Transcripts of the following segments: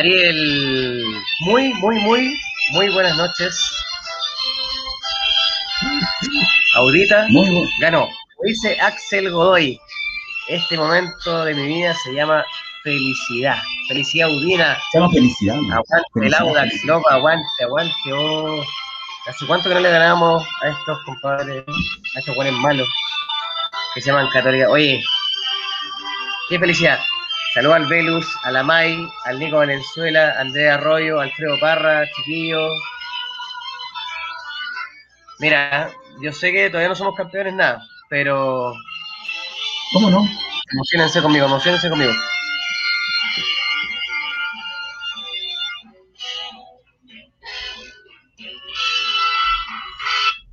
Ariel, muy, muy, muy, muy buenas noches. Audita, Muy ganó. Lo dice Axel Godoy. Este momento de mi vida se llama felicidad. Felicidad Udina. se llama felicidad. ¿no? Aguante el Felicidad, Audax, felicidad. loco, aguante, aguante. Oh. ¿Hace cuánto que no le ganamos a estos compadres, a estos buenos malos que se llaman Católica? Oye, qué felicidad. Saludos al Velus, a la Mai, al Nico Valenzuela, a Andrea Arroyo, Alfredo Parra, chiquillo. Mira, yo sé que todavía no somos campeones nada, pero ¿Cómo no? emocionense conmigo, emocionense conmigo.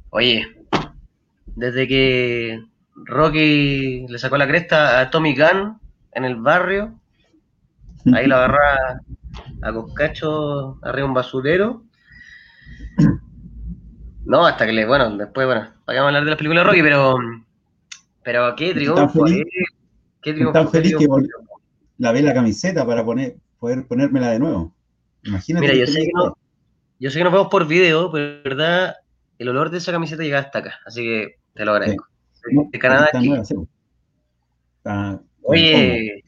Oye, desde que Rocky le sacó la cresta a Tommy Gunn en el barrio, ahí lo agarró a, Coscacho arriba de un basurero. No, hasta que le, bueno, después, bueno, vamos a hablar de las películas de Rocky, pero, pero qué triunfo, feliz. eh, qué triunfo, tan feliz que triunfo. vol- lavé la camiseta para poner, poder ponérmela de nuevo. Imagínate. Mira, yo sé que no, yo sé que nos vemos por video, pero de verdad el olor de esa camiseta llega hasta acá, así que te lo agradezco. No, De Canadá está aquí. nueva, sí. Está- Oye,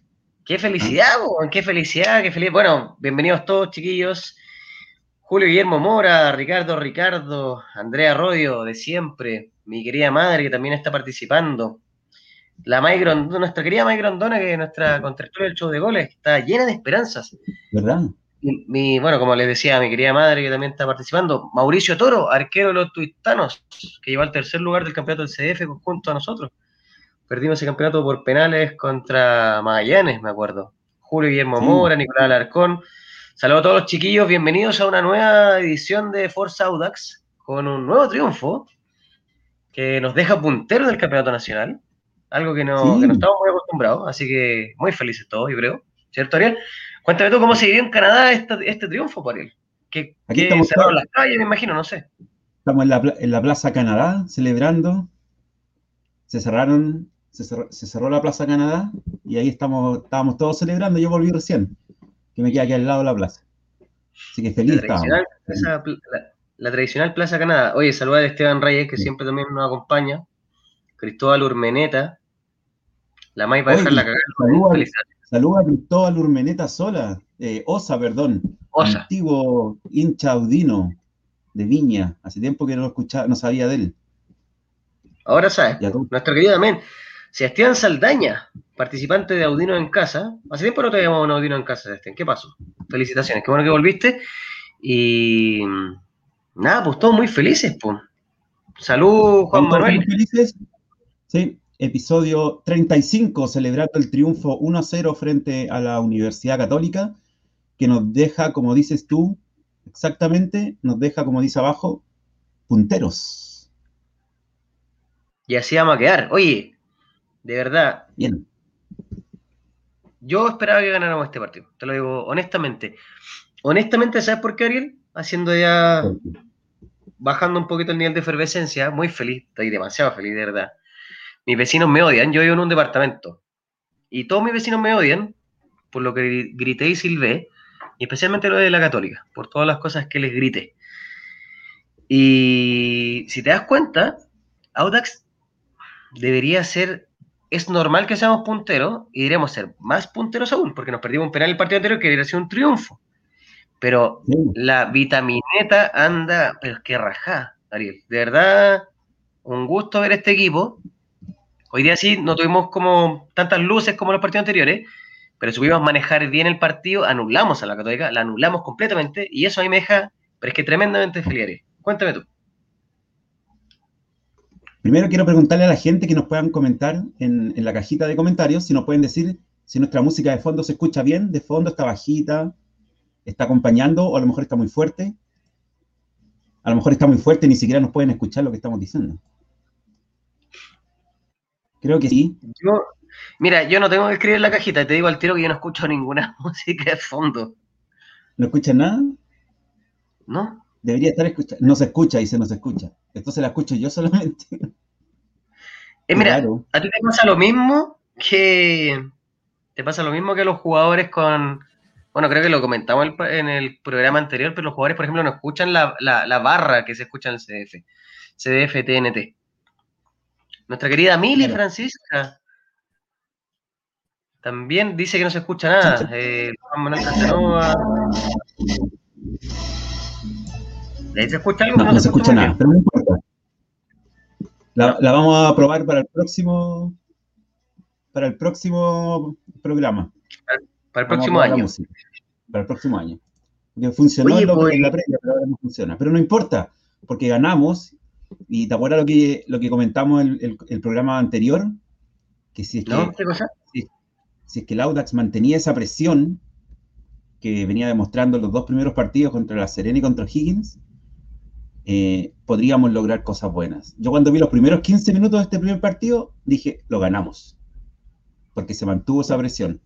qué felicidad, qué felicidad, qué feliz. Bueno, bienvenidos todos, chiquillos. Julio Guillermo Mora, Ricardo Ricardo, Andrea Arroyo, de siempre, mi querida madre que también está participando. La May Grondona, nuestra querida May Grondona, que es nuestra contractora del show de goles, está llena de esperanzas. ¿Verdad? Mi, mi- bueno, como les decía, mi querida madre que también está participando, Mauricio Toro, arquero de los tuitanos, que llevó al tercer lugar del campeonato del CDF junto a nosotros. Perdimos ese campeonato por penales contra Magallanes, me acuerdo. Julio Guillermo Sí. Mora, Nicolás Alarcón. Saludos a todos los chiquillos, bienvenidos a una nueva edición de Forza Audax, con un nuevo triunfo que nos deja puntero del campeonato nacional, algo que no, Sí. que no estamos muy acostumbrados, así que muy felices todos, yo creo. ¿Cierto, Ariel? Cuéntame tú cómo se vivió en Canadá este, este triunfo, él. Que, Aquí que cerraron las calles, me imagino, no sé. Estamos en la, en la Plaza Canadá celebrando. Se cerraron, se cerró, se cerró la Plaza Canadá y ahí estamos, estábamos todos celebrando. Yo volví recién, que me queda aquí al lado de la plaza. Así que feliz La tradicional, plaza- pl- la, la tradicional Plaza Canadá. Oye, saludar a Esteban Reyes, que Sí. siempre también nos acompaña. Cristóbal Urmeneta. La May Oye, dejarla cagar. saluda- Felicidades. Saluda a Cristóbal Urmeneta Sola, eh, Osa, perdón, Osa. antiguo hincha audino de Viña. Hace tiempo que no lo escuchaba, no sabía de él. Ahora sabes, nuestro querido amén. Sebastián Saldaña, participante de Audino en Casa. Hace tiempo no teníamos un Audino en Casa, Sebastián. ¿Qué pasó? Felicitaciones, qué bueno que volviste. Y nada, pues todos muy felices, pues. Salud, Juan ¿Estamos Manuel. todos felices? Sí, episodio 35, celebrando el triunfo 1-0 frente a la Universidad Católica, que nos deja, como dices tú, exactamente, nos deja, como dice abajo, punteros. Y así vamos a quedar. Oye, de verdad, Bien. Yo esperaba que ganáramos este partido, te lo digo honestamente. Honestamente, ¿sabes por qué, Ariel? Haciendo ya, bajando un poquito el nivel de efervescencia, muy feliz, estoy demasiado feliz, de verdad. Mis vecinos me odian, yo vivo en un departamento. Y todos mis vecinos me odian por lo que gri- grité y silbé, y especialmente lo de la católica, por todas las cosas que les grité. Y si te das cuenta, Audax debería ser es normal que seamos punteros y deberíamos ser más punteros aún, porque nos perdimos un penal el partido anterior que debería ser un triunfo. Pero Sí. la vitamineta anda, pero es que rajá, Ariel. De verdad, un gusto ver este equipo. Hoy día sí, no tuvimos como tantas luces como los partidos anteriores, pero supimos manejar bien el partido, anulamos a la Católica, la anulamos completamente, y eso a mí me deja, pero es que tremendamente feliz. Ariel. Cuéntame tú. Primero quiero preguntarle a la gente que nos puedan comentar en, en la cajita de comentarios si nos pueden decir si nuestra música de fondo se escucha bien, de fondo está bajita, está acompañando o a lo mejor está muy fuerte. A lo mejor está muy fuerte y ni siquiera nos pueden escuchar lo que estamos diciendo. Creo que sí. Yo, mira, yo no tengo que escribir en la cajita, te digo al tiro que yo no escucho ninguna música de fondo, ¿No escuchan nada? ¿no? Debería estar escuchando. No se escucha, dice no se escucha. Entonces la escucho yo solamente. Eh, mira, Claro. a ti te pasa lo mismo que te pasa lo mismo que los jugadores con, bueno, creo que lo comentamos en el programa anterior, pero los jugadores, por ejemplo, no escuchan la, barra que se escucha en el CDF, CDF TNT. Nuestra querida Mili Francisca también dice que no se escucha nada. Eh, No, no, se, escucha, nada, pero no importa. La, la, vamos a probar para el próximo para el próximo programa. Para, el próximo año. Para el próximo año. Porque funcionó en, pues, la previa, pero ahora no funciona. Pero no importa, porque ganamos. Y te acuerdas lo que, lo que comentamos en el, el, programa anterior, que si es que. Si, si, es que el Audax mantenía esa presión que venía demostrando los dos primeros partidos contra la Serena y contra Higgins, eh, podríamos lograr cosas buenas. Yo cuando vi los primeros 15 minutos de este primer partido, dije, lo ganamos, porque se mantuvo esa presión.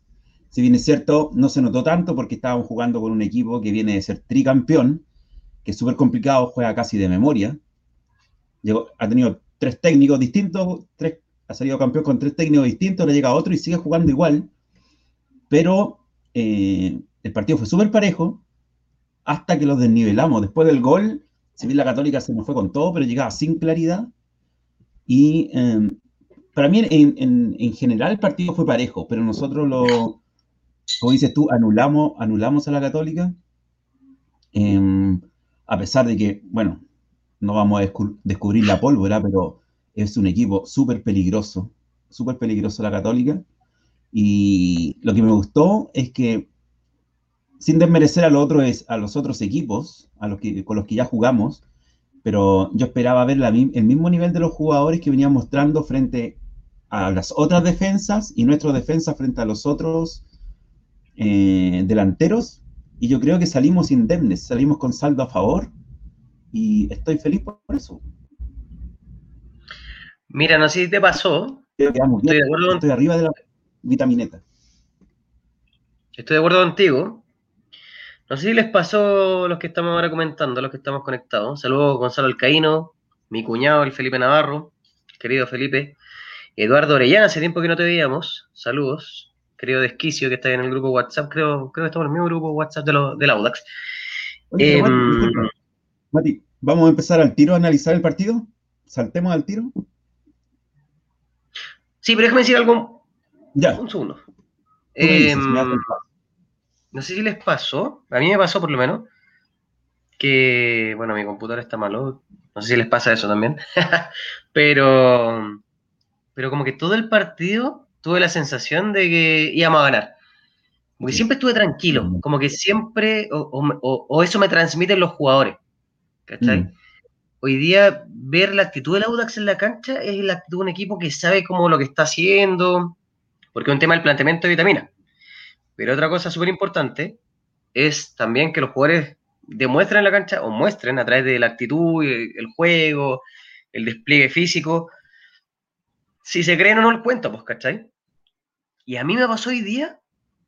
Si bien es cierto, no se notó tanto porque estábamos jugando con un equipo que viene de ser tricampeón, que es súper complicado, juega casi de memoria. Llegó, ha tenido tres técnicos distintos, tres, ha salido campeón con tres técnicos distintos, le llega otro y sigue jugando igual. Pero eh, el partido fue súper parejo hasta que los desnivelamos. Después del gol, si bien la Católica se nos fue con todo, pero llegaba sin claridad. Y em, para mí, en, general, el partido fue parejo, pero nosotros lo, como dices tú, anulamos, anulamos a la Católica. Em, a pesar de que, bueno, no vamos a descubrir la pólvora, pero es un equipo súper peligroso, súper peligroso la Católica. Y lo que me gustó es que sin desmerecer a, a los otros equipos a los que, con los que ya jugamos, pero yo esperaba ver el mismo nivel de los jugadores que venían mostrando frente a las otras defensas y nuestras defensas frente a los otros eh, delanteros. Y yo creo que salimos indemnes, salimos con saldo a favor y estoy feliz por eso. Mira, no sé si te pasó. estoy arriba de la vitamineta. Estoy de acuerdo contigo. No sé si les pasó los que estamos ahora comentando, los que estamos conectados. Saludos Gonzalo Alcaíno, mi cuñado, el Felipe Navarro, querido Felipe. Eduardo Orellana, hace tiempo que no te veíamos. Saludos. Querido Desquicio, que está en el grupo WhatsApp. Creo, creo que estamos en el mismo grupo WhatsApp de del Audax. Em, Mati, ¿vamos a empezar al tiro a analizar el partido? ¿Saltemos al tiro? Sí, pero déjame decir algo. Ya. Un segundo. Eh, no sé si les pasó, a mí me pasó por lo menos, que, bueno, mi computadora está malo, no sé si les pasa eso también, pero, pero como que todo el partido tuve la sensación de que íbamos a ganar. Porque siempre estuve tranquilo, como que siempre, o, eso me transmiten los jugadores. ¿Cachai? Mm. Hoy día ver la actitud del Audax en la cancha es la actitud de un equipo que sabe cómo lo que está haciendo, porque es un tema del planteamiento de vitamina. Pero otra cosa súper importante es también que los jugadores demuestren en la cancha o muestren a través de la actitud, el, juego, el despliegue físico, si se creen o no el cuento, pues, ¿cachai? Y a mí me pasó hoy día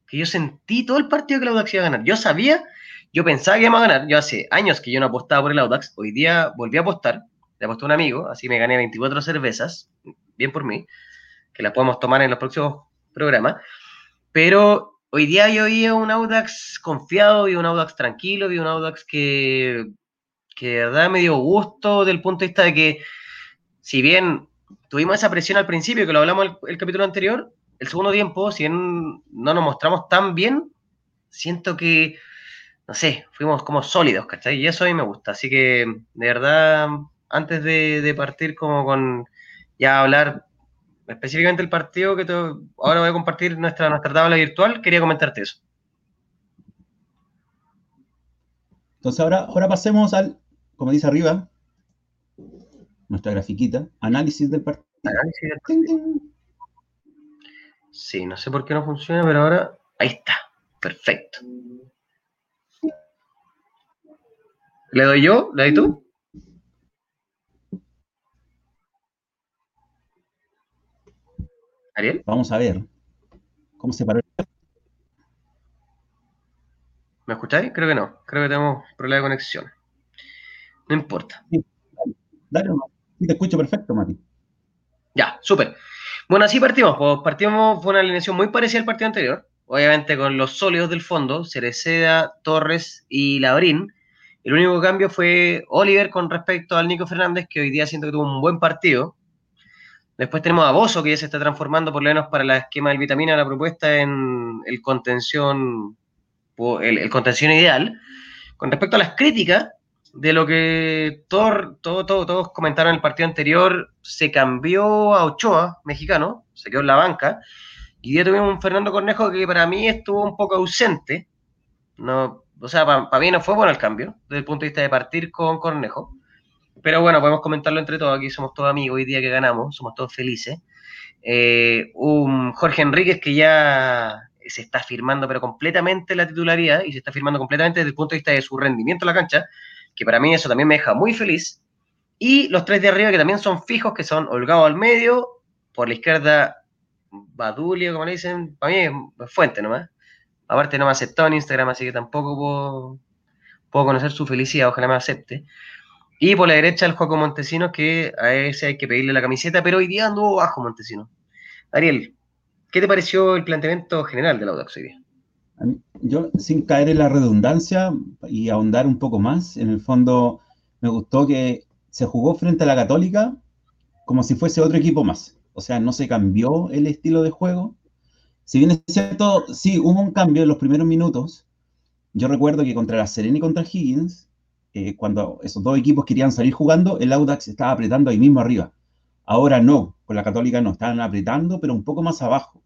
que yo sentí todo el partido que el Audax iba a ganar. Yo sabía, yo pensaba que íbamos a ganar. Yo hace años que yo no apostaba por el Audax. Hoy día volví a apostar. Le aposté a un amigo, así me gané 24 cervezas. Bien por mí. Que las podemos tomar en los próximos programas. Pero Hoy día yo vi un Audax confiado, vi un Audax tranquilo, vi un Audax que, que de verdad me dio gusto del punto de vista de que, si bien tuvimos esa presión al principio, que lo hablamos el, el capítulo anterior, el segundo tiempo, si bien no nos mostramos tan bien, siento que, no sé, fuimos como sólidos, ¿cachai? Y eso a mí me gusta. Así que, de verdad, antes de, de partir como con ya hablar específicamente el partido que ahora voy a compartir nuestra, nuestra tabla virtual, quería comentarte eso. Entonces ahora, ahora pasemos al, como dice arriba, nuestra grafiquita, análisis del partido. Análisis del partido. Sí, no sé por qué no funciona, pero ahora ahí está. Perfecto. ¿Le doy yo? ¿Le doy tú? Ariel. Vamos a ver cómo se paró. ¿Me escucháis? Creo que no. Creo que tenemos problema de conexión. No importa. Sí, dale, te escucho perfecto, Mati. Ya, súper. Bueno, así partimos. Pues partimos, fue una alineación muy parecida al partido anterior. obviamente con los sólidos del fondo, Cereceda, Torres y Labrín. El único cambio fue Oliver con respecto al Nico Fernández, que hoy día siento que tuvo un buen partido. Después tenemos a Bozo, que ya se está transformando por lo menos para la esquema del vitamina, la propuesta en el contención, el, contención ideal. Con respecto a las críticas, de lo que todo, todo, todos comentaron en el partido anterior, se cambió a Ochoa, mexicano, se quedó en la banca, y ya tuvimos un Fernando Cornejo que para mí estuvo un poco ausente. No, o sea, para, mí no fue bueno el cambio, desde el punto de vista de partir con Cornejo. Pero bueno, podemos comentarlo entre todos. Aquí somos todos amigos hoy día que ganamos, somos todos felices. Eh, un Jorge Enríquez que ya se está firmando, pero completamente la titularidad y se está firmando completamente desde el punto de vista de su rendimiento en la cancha, que para mí eso también me deja muy feliz. Y los tres de arriba que también son fijos, que son Holgado al medio, por la izquierda Badulio, como le dicen, para mí es fuente nomás. Aparte no me aceptó en Instagram, así que tampoco puedo, puedo conocer su felicidad, ojalá me acepte. Y por la derecha el Juaco Montesinos, que a ese hay que pedirle la camiseta, pero hoy día anduvo bajo Montesinos. Ariel, ¿qué te pareció el planteamiento general del Audax hoy día? Yo, sin caer en la redundancia y ahondar un poco más, en el fondo me gustó que se jugó frente a la Católica como si fuese otro equipo más o sea, no se cambió el estilo de juego. Si bien es cierto, sí, hubo un cambio en los primeros minutos. Yo recuerdo que contra la Serena y contra Higgins, eh, cuando esos dos equipos querían salir jugando, el Audax estaba apretando ahí mismo arriba. Ahora no, con la Católica no, estaban apretando, pero un poco más abajo.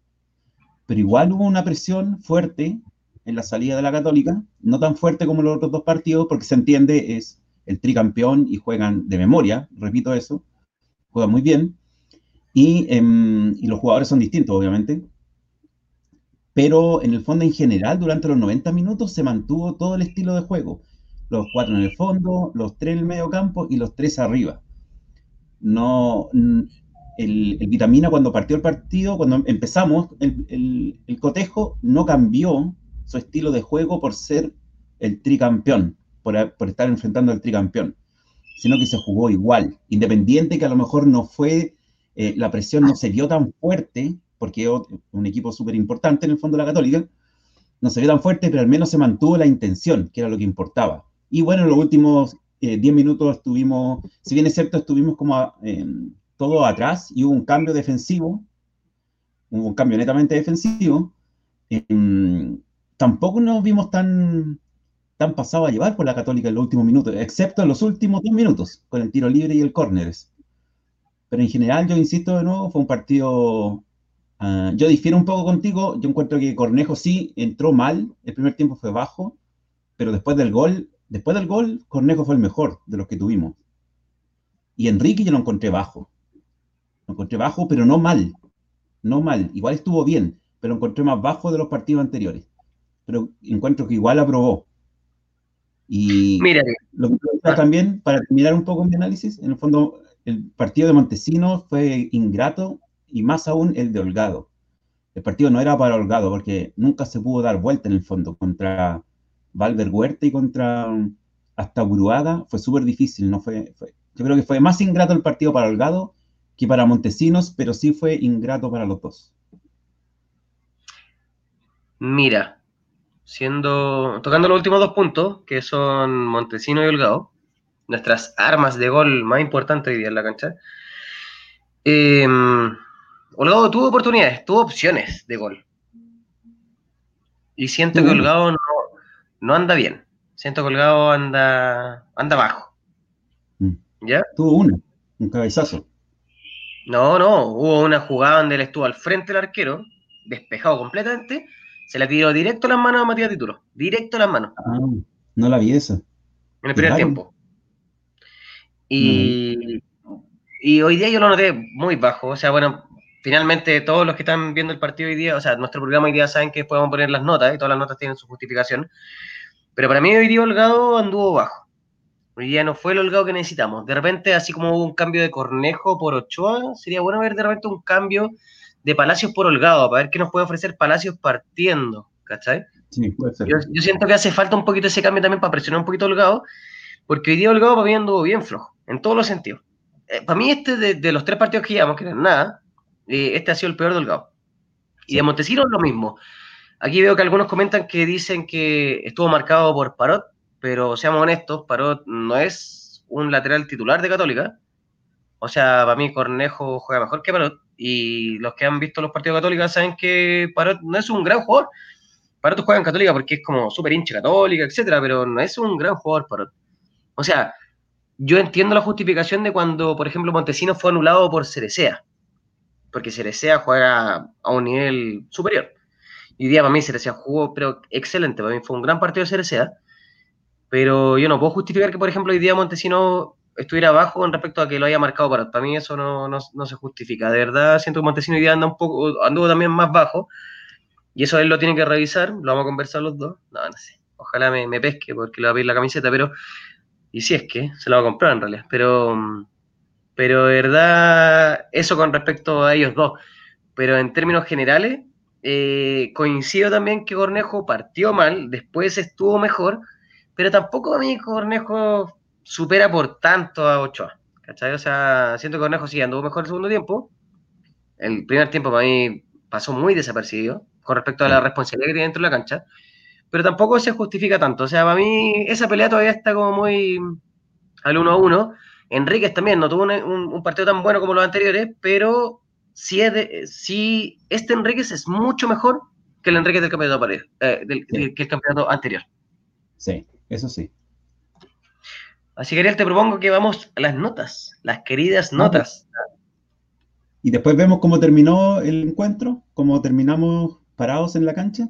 Pero igual hubo una presión fuerte en la salida de la Católica, no tan fuerte como los otros dos partidos, porque se entiende, es el tricampeón y juegan de memoria, repito eso, juegan muy bien, Em, y, los jugadores son distintos, obviamente. Pero en el fondo, en general, durante los 90 minutos se mantuvo todo el estilo de juego. Los cuatro en el fondo, los tres en el medio campo y los tres arriba. No, el, Vitamina cuando partió el partido, cuando empezamos, el, cotejo no cambió su estilo de juego por ser el tricampeón, por, por estar enfrentando al tricampeón, sino que se jugó igual, independiente que a lo mejor no fue eh, la presión no se vio tan fuerte, porque es un equipo súper importante en el fondo de la Católica, no se vio tan fuerte, pero al menos se mantuvo la intención, que era lo que importaba. Y bueno, en los últimos 10 eh, minutos estuvimos, si bien es cierto, estuvimos como eh, todo atrás y hubo un cambio defensivo, hubo un cambio netamente defensivo, tampoco nos vimos tan, tan pasados a llevar por la Católica en los últimos minutos, excepto en los últimos dos minutos, con el tiro libre y el córneres. Pero en general, yo insisto de nuevo, fue un partido. Ah, yo difiero un poco contigo. Yo encuentro que Cornejo sí entró mal. El primer tiempo fue bajo. Pero después del gol, después del gol, Cornejo fue el mejor de los que tuvimos. Y Enrique yo lo encontré bajo. Lo encontré bajo, pero no mal. No mal. Igual estuvo bien, pero lo encontré más bajo de los partidos anteriores. Pero encuentro que igual aprobó. Y Mira, lo que también, para terminar un poco mi análisis, en el fondo, el partido de Montesinos fue ingrato y más aún el de Holgado. El partido no era para Holgado porque nunca se pudo dar vuelta en el fondo contra Valver Huerta y contra hasta Uruaga. Fue súper difícil. No fue, yo creo que fue más ingrato el partido para Holgado que para Montesinos, pero sí fue ingrato para los dos. Mira, siendo tocando los últimos dos puntos, que son Montesinos y Holgado, nuestras armas de gol más importantes hoy día en la cancha. Eh, Holgado tuvo oportunidades, tuvo opciones de gol. Y siento que Holgado no, anda bien. Siento que Holgado anda, anda bajo. Mm. ¿Ya? Tuvo una, un cabezazo. No, no, hubo una jugada donde él estuvo al frente del arquero, despejado completamente, se la tiró directo a las manos a Matías Tituro. Directo a las manos. Ah, no la vi esa. En el primer tiempo. Y, y hoy día yo lo noté muy bajo. O sea, bueno, finalmente todos los que están viendo el partido hoy día, o sea, nuestro programa hoy día saben que podemos poner las notas y todas las notas tienen su justificación. Pero para mí hoy día Holgado anduvo bajo. Hoy día no fue el Holgado que necesitamos. De repente, así como hubo un cambio de Cornejo por Ochoa, sería bueno ver de repente un cambio de Palacios por Holgado, para ver qué nos puede ofrecer Palacios partiendo, ¿cachai? Sí, puede ser. Yo, siento que hace falta un poquito ese cambio también para presionar un poquito Holgado, porque hoy día Holgado para mí anduvo bien flojo en todos los sentidos. Eh, para mí, este de, los tres partidos que llevamos, que no nada, eh, este ha sido el peor del Gao. Y de Montesinos lo mismo. Aquí veo que algunos comentan que dicen que estuvo marcado por Parot, pero seamos honestos, Parot no es un lateral titular de Católica. O sea, para mí Cornejo juega mejor que Parot. Y los que han visto los partidos católicos saben que Parot no es un gran jugador. Parot juega en Católica porque es como súper hincha católica, etcétera, pero no es un gran jugador Parot. O sea, yo entiendo la justificación de cuando, por ejemplo, Montesino fue anulado por Cerecea. Porque Cerecea juega a un nivel superior. Y día para mí Cerecea jugó, pero excelente. Para mí fue un gran partido de Cerecea. Pero yo no puedo justificar que, por ejemplo, hoy día Montesino estuviera bajo con respecto a que lo haya marcado para. Mí eso no, se justifica. De verdad, siento que Montesino hoy día anda un poco, anduvo también más bajo. Y eso él lo tiene que revisar. Lo vamos a conversar los dos. No, no sé. Ojalá me, pesque porque le va a pedir la camiseta, pero. Y si es que se la va a comprar en realidad. Pero. Pero de verdad, eso con respecto a ellos dos. Pero en términos generales, eh, coincido también que Cornejo partió mal, después estuvo mejor, pero tampoco a mí Cornejo supera por tanto a Ochoa. ¿Cachai? O sea, siento que Cornejo sí anduvo mejor el segundo tiempo. El primer tiempo para mí pasó muy desapercibido con respecto a la responsabilidad que tiene dentro de la cancha, pero tampoco se justifica tanto. O sea, para mí esa pelea todavía está como muy al 1 a 1. Enríquez también no tuvo un, partido tan bueno como los anteriores, pero sí, es de, sí este Enríquez es mucho mejor que el Enríquez del campeonato, eh, del, que el campeonato anterior. Sí, eso sí. Así que Ariel, te propongo que vamos a las notas, las queridas notas. Y después vemos cómo terminó el encuentro, cómo terminamos parados en la cancha,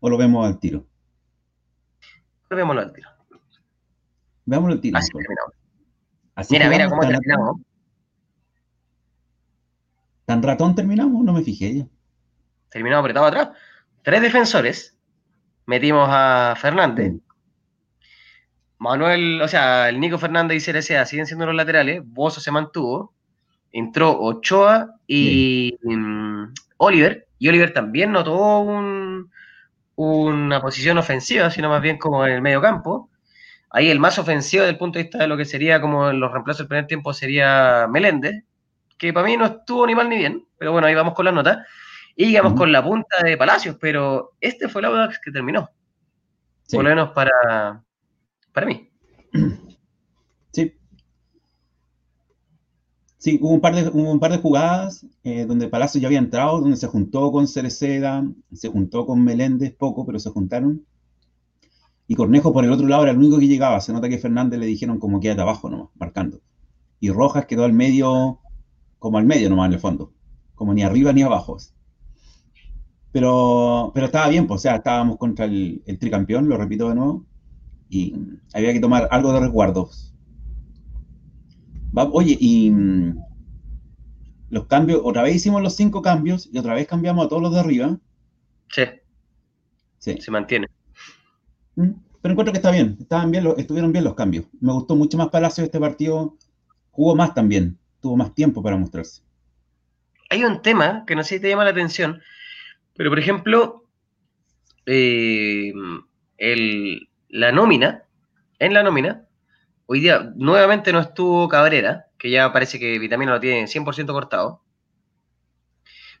o lo vemos al tiro. Veámoslo al tiro. Veámoslo al tiro. Así terminamos. Mira, mira cómo terminamos. ¿Tan ratón terminamos? No me fijé ya. Terminamos apretado atrás. Tres defensores. Metimos a Fernández. Manuel, o sea, el Nico Fernández y Cerecea siguen siendo los laterales, Bozo se mantuvo, entró Ochoa y mm, Oliver, y Oliver también notó una posición ofensiva, sino más bien como en el medio campo. Ahí el más ofensivo desde el punto de vista de lo que sería como los reemplazos del primer tiempo sería Meléndez, que para mí no estuvo ni mal ni bien, pero bueno, ahí vamos con las notas. Y llegamos con la punta de Palacios, pero este fue el Audax que terminó. Por lo menos para, para mí. Sí. Sí, hubo un par de, un par de jugadas eh, donde Palacio ya había entrado, donde se juntó con Cereceda, se juntó con Meléndez poco, pero se juntaron. Y Cornejo por el otro lado era el único que llegaba. Se nota que Fernández le dijeron como quédate abajo nomás, marcando. Y Rojas quedó al medio, como al medio nomás en el fondo. Como ni arriba ni abajo. Pero, pero estaba bien, pues, o sea, estábamos contra el, el tricampeón, lo repito de nuevo y había que tomar algo de resguardos. oye, y mm, los cambios, otra vez hicimos los cinco cambios y otra vez cambiamos a todos los de arriba. Sí. Sí. Se mantiene. Mm, pero encuentro que está bien, estaban bien, estuvieron bien los cambios. Me gustó mucho más Palacio este partido, jugó más también, tuvo más tiempo para mostrarse. Hay un tema que no sé si te llama la atención, pero por ejemplo, eh, el, la nómina, en la nómina, hoy día nuevamente no estuvo Cabrera, que ya parece que Vitamina lo tiene 100% cortado,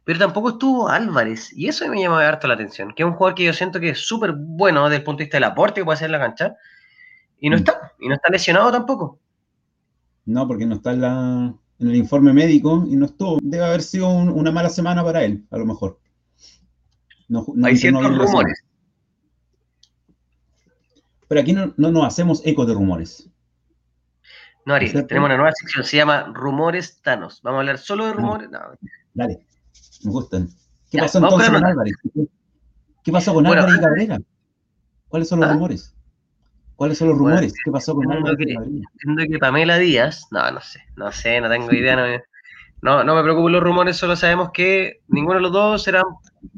pero tampoco estuvo Álvarez, y eso me llama harto la atención, que es un jugador que yo siento que es súper bueno desde el punto de vista del aporte que puede hacer en la cancha, y no mm. está, y no está lesionado tampoco. No, porque no está en, el informe médico y no estuvo. Debe haber sido una mala semana para él, a lo mejor. Hay ciertos rumores. Pero aquí no, nos hacemos eco de rumores. No, Ari, tenemos una nueva sección, se llama Rumores Thanos. Vamos a hablar solo de rumores. Dale, me gustan. ¿Qué pasó entonces con Álvarez? ¿Qué pasó con Álvarez y Cabrera? ¿Cuáles son los ¿Ah? rumores? ¿Cuáles son los rumores? ¿Qué pasó con Álvarez y Cabrera? Entiendo que Pamela Díaz, no, no sé, no sé, no tengo idea, no, no, me preocupo los rumores, solo sabemos que ninguno de los dos será.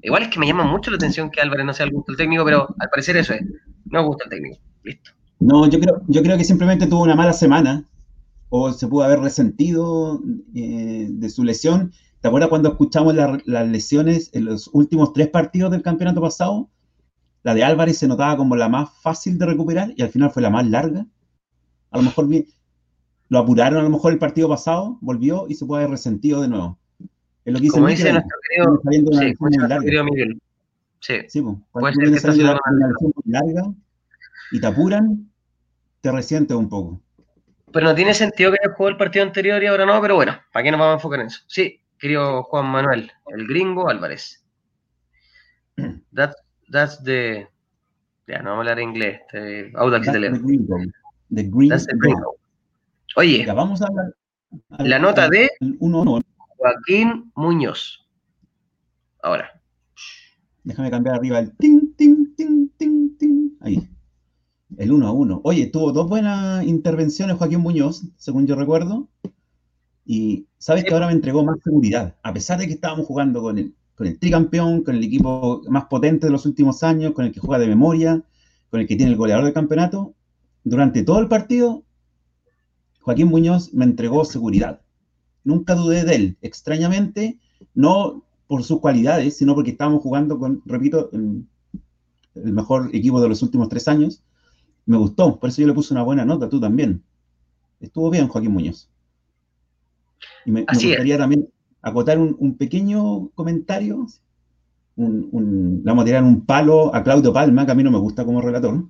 Igual es que me llama mucho la atención que Álvarez no sea el gusto del técnico, pero al parecer eso es. No gusta el técnico. Listo. No, yo creo, yo creo que simplemente tuvo una mala semana o se pudo haber resentido eh, de su lesión. ¿Te acuerdas cuando escuchamos las lesiones en los últimos tres partidos del campeonato pasado? La de Álvarez se notaba como la más fácil de recuperar y al final fue la más larga. A lo mejor lo apuraron a lo mejor el partido pasado, volvió y se puede haber resentido de nuevo. Es lo que como dice nuestro querido, sí, nuestro querido Miguel. Sí. sí pues, Puede ser que está una, una lesión muy larga y te apuran, te resientes un poco. Pero no tiene sentido que haya jugado el partido anterior y ahora no, pero bueno, ¿para qué nos vamos a enfocar en eso? Sí, querido Juan Manuel, el gringo Álvarez. That, that's the. Ya, no vamos a hablar inglés. The Audax italiano. The gringo. Oye, ya, vamos a hablar. la nota de Joaquín Muñoz. Ahora. Déjame cambiar arriba el ting, ting, ting, ting, ting. Ahí. El 1 a 1. Oye, tuvo dos buenas intervenciones Joaquín Muñoz, según yo recuerdo. Y sabes que ahora me entregó más seguridad. A pesar de que estábamos jugando con el, con el tricampeón, con el equipo más potente de los últimos años, con el que juega de memoria, con el que tiene el goleador del campeonato, durante todo el partido, Joaquín Muñoz me entregó seguridad. Nunca dudé de él. Extrañamente, no por sus cualidades, sino porque estábamos jugando con, repito, el mejor equipo de los últimos tres años me gustó, por eso yo le puse una buena nota, tú también. Estuvo bien Joaquín Muñoz. Y me, gustaría también acotar un, pequeño comentario. Un, vamos a tirar un palo a Claudio Palma, que a mí no me gusta como relator.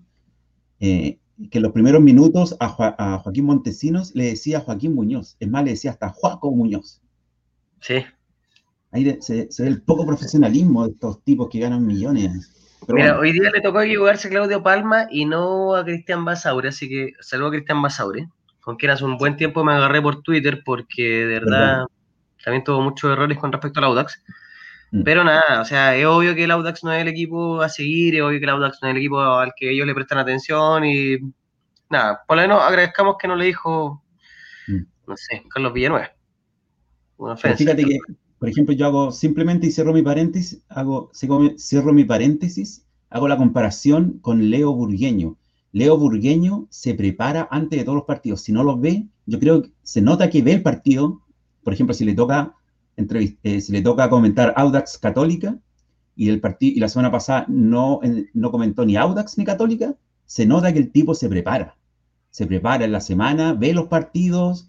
Eh, que en los primeros minutos a, Joaquín Montesinos le decía Joaquín Muñoz. Es más, le decía hasta Joaco Muñoz. Sí. Ahí se, ve el poco profesionalismo de estos tipos que ganan millones. Mira, hoy día le tocó equivocarse a Claudio Palma y no a Cristian Basaure, así que saludo a Cristian Basaure, con quien hace un buen tiempo me agarré por Twitter porque de verdad también tuvo muchos errores con respecto al Audax. Mm. Pero nada, o sea, es obvio que el Audax no es el equipo a seguir, es obvio que el Audax no es el equipo al que ellos le prestan atención y nada, por lo menos agradezcamos que no le dijo, mm. no sé, Carlos Villanueva. Una ofensa. Fíjate que por ejemplo, yo hago simplemente y cierro mi paréntesis, hago, cierro mi paréntesis, hago la comparación con Leo Burgueño. Leo Burgueño se prepara antes de todos los partidos. Si no los ve, yo creo que se nota que ve el partido. Por ejemplo, si le toca, eh, si le toca comentar Audax Católica y, el y la semana pasada no, no comentó ni Audax ni Católica, se nota que el tipo se prepara. Se prepara en la semana, ve los partidos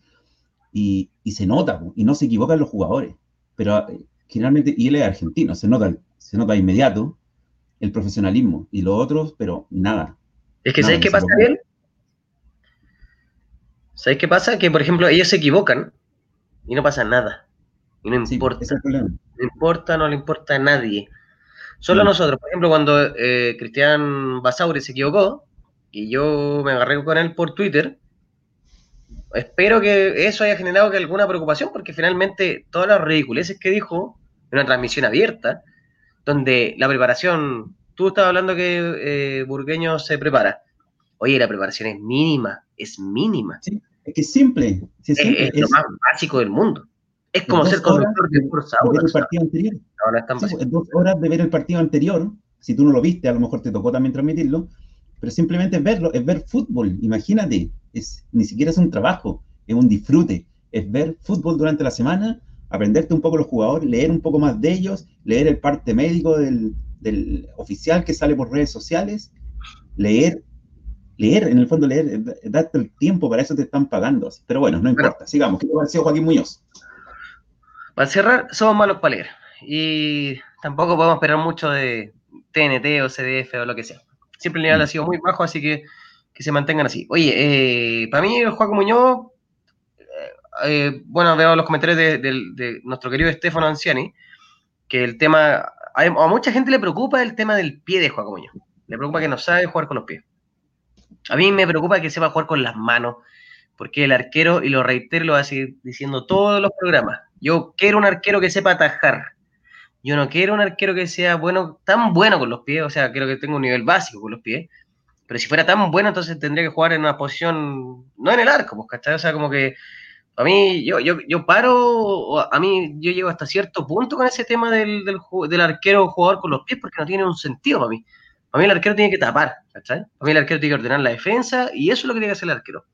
y, y se nota, y no se equivocan los jugadores pero eh, generalmente, y él es argentino, se nota, se nota inmediato el profesionalismo, y los otros, pero nada. Es que, ¿sabes qué pasa, bien? ¿Sabes qué pasa? Que, por ejemplo, ellos se equivocan y no pasa nada. Y no importa. no importa, no le importa a nadie. Solo a nosotros. Por ejemplo, cuando eh, Cristian Basauri se equivocó y yo me agarré con él por Twitter, espero que eso haya generado que alguna preocupación, porque finalmente todas las ridiculeces que dijo en una transmisión abierta, donde la preparación, tú estabas hablando que eh, Burgueño se prepara. Oye, la preparación es mínima, es mínima. Sí, es que es simple. es, lo más básico del mundo. Es como ser conductor de, fuerza. De ver el partido anterior. Ahora pues, dos horas de ver el partido anterior, si tú no lo viste, a lo mejor te tocó también transmitirlo, pero simplemente es verlo, es ver fútbol, imagínate, es, ni siquiera es un trabajo, es un disfrute, es ver fútbol durante la semana, aprenderte un poco los jugadores, leer un poco más de ellos, leer el parte médico del, oficial que sale por redes sociales, leer, leer, en el fondo leer, darte el tiempo, para eso te están pagando. Pero bueno, no importa, sigamos. ¿Qué te pareció Joaquín Muñoz? Para cerrar, somos malos para leer. Y tampoco podemos esperar mucho de TNT o CDF o lo que sea. Siempre el nivel mm. ha sido muy bajo, así que que se mantengan así. Oye, eh, para mí, Juan Muñoz, eh, eh, bueno, veo los comentarios de, nuestro querido Estefano Anciani, que el tema, a, mucha gente le preocupa el tema del pie de Juan Muñoz. Le preocupa que no sabe jugar con los pies. A mí me preocupa que sepa jugar con las manos, porque el arquero, y lo reitero, lo va a seguir diciendo todos los programas, yo quiero un arquero que sepa atajar. Yo no quiero un arquero que sea bueno, tan bueno con los pies, o sea, quiero que tenga un nivel básico con los pies, pero si fuera tan bueno, entonces tendría que jugar en una posición, no en el arco, pues, ¿cachai? O sea, como que a mí, yo, yo, yo paro, a mí yo llego hasta cierto punto con ese tema del, del, del arquero jugador con los pies, porque no tiene un sentido para mí. Para mí el arquero tiene que tapar, ¿cachai? Para mí el arquero tiene que ordenar la defensa y eso es lo que tiene que hacer el arquero.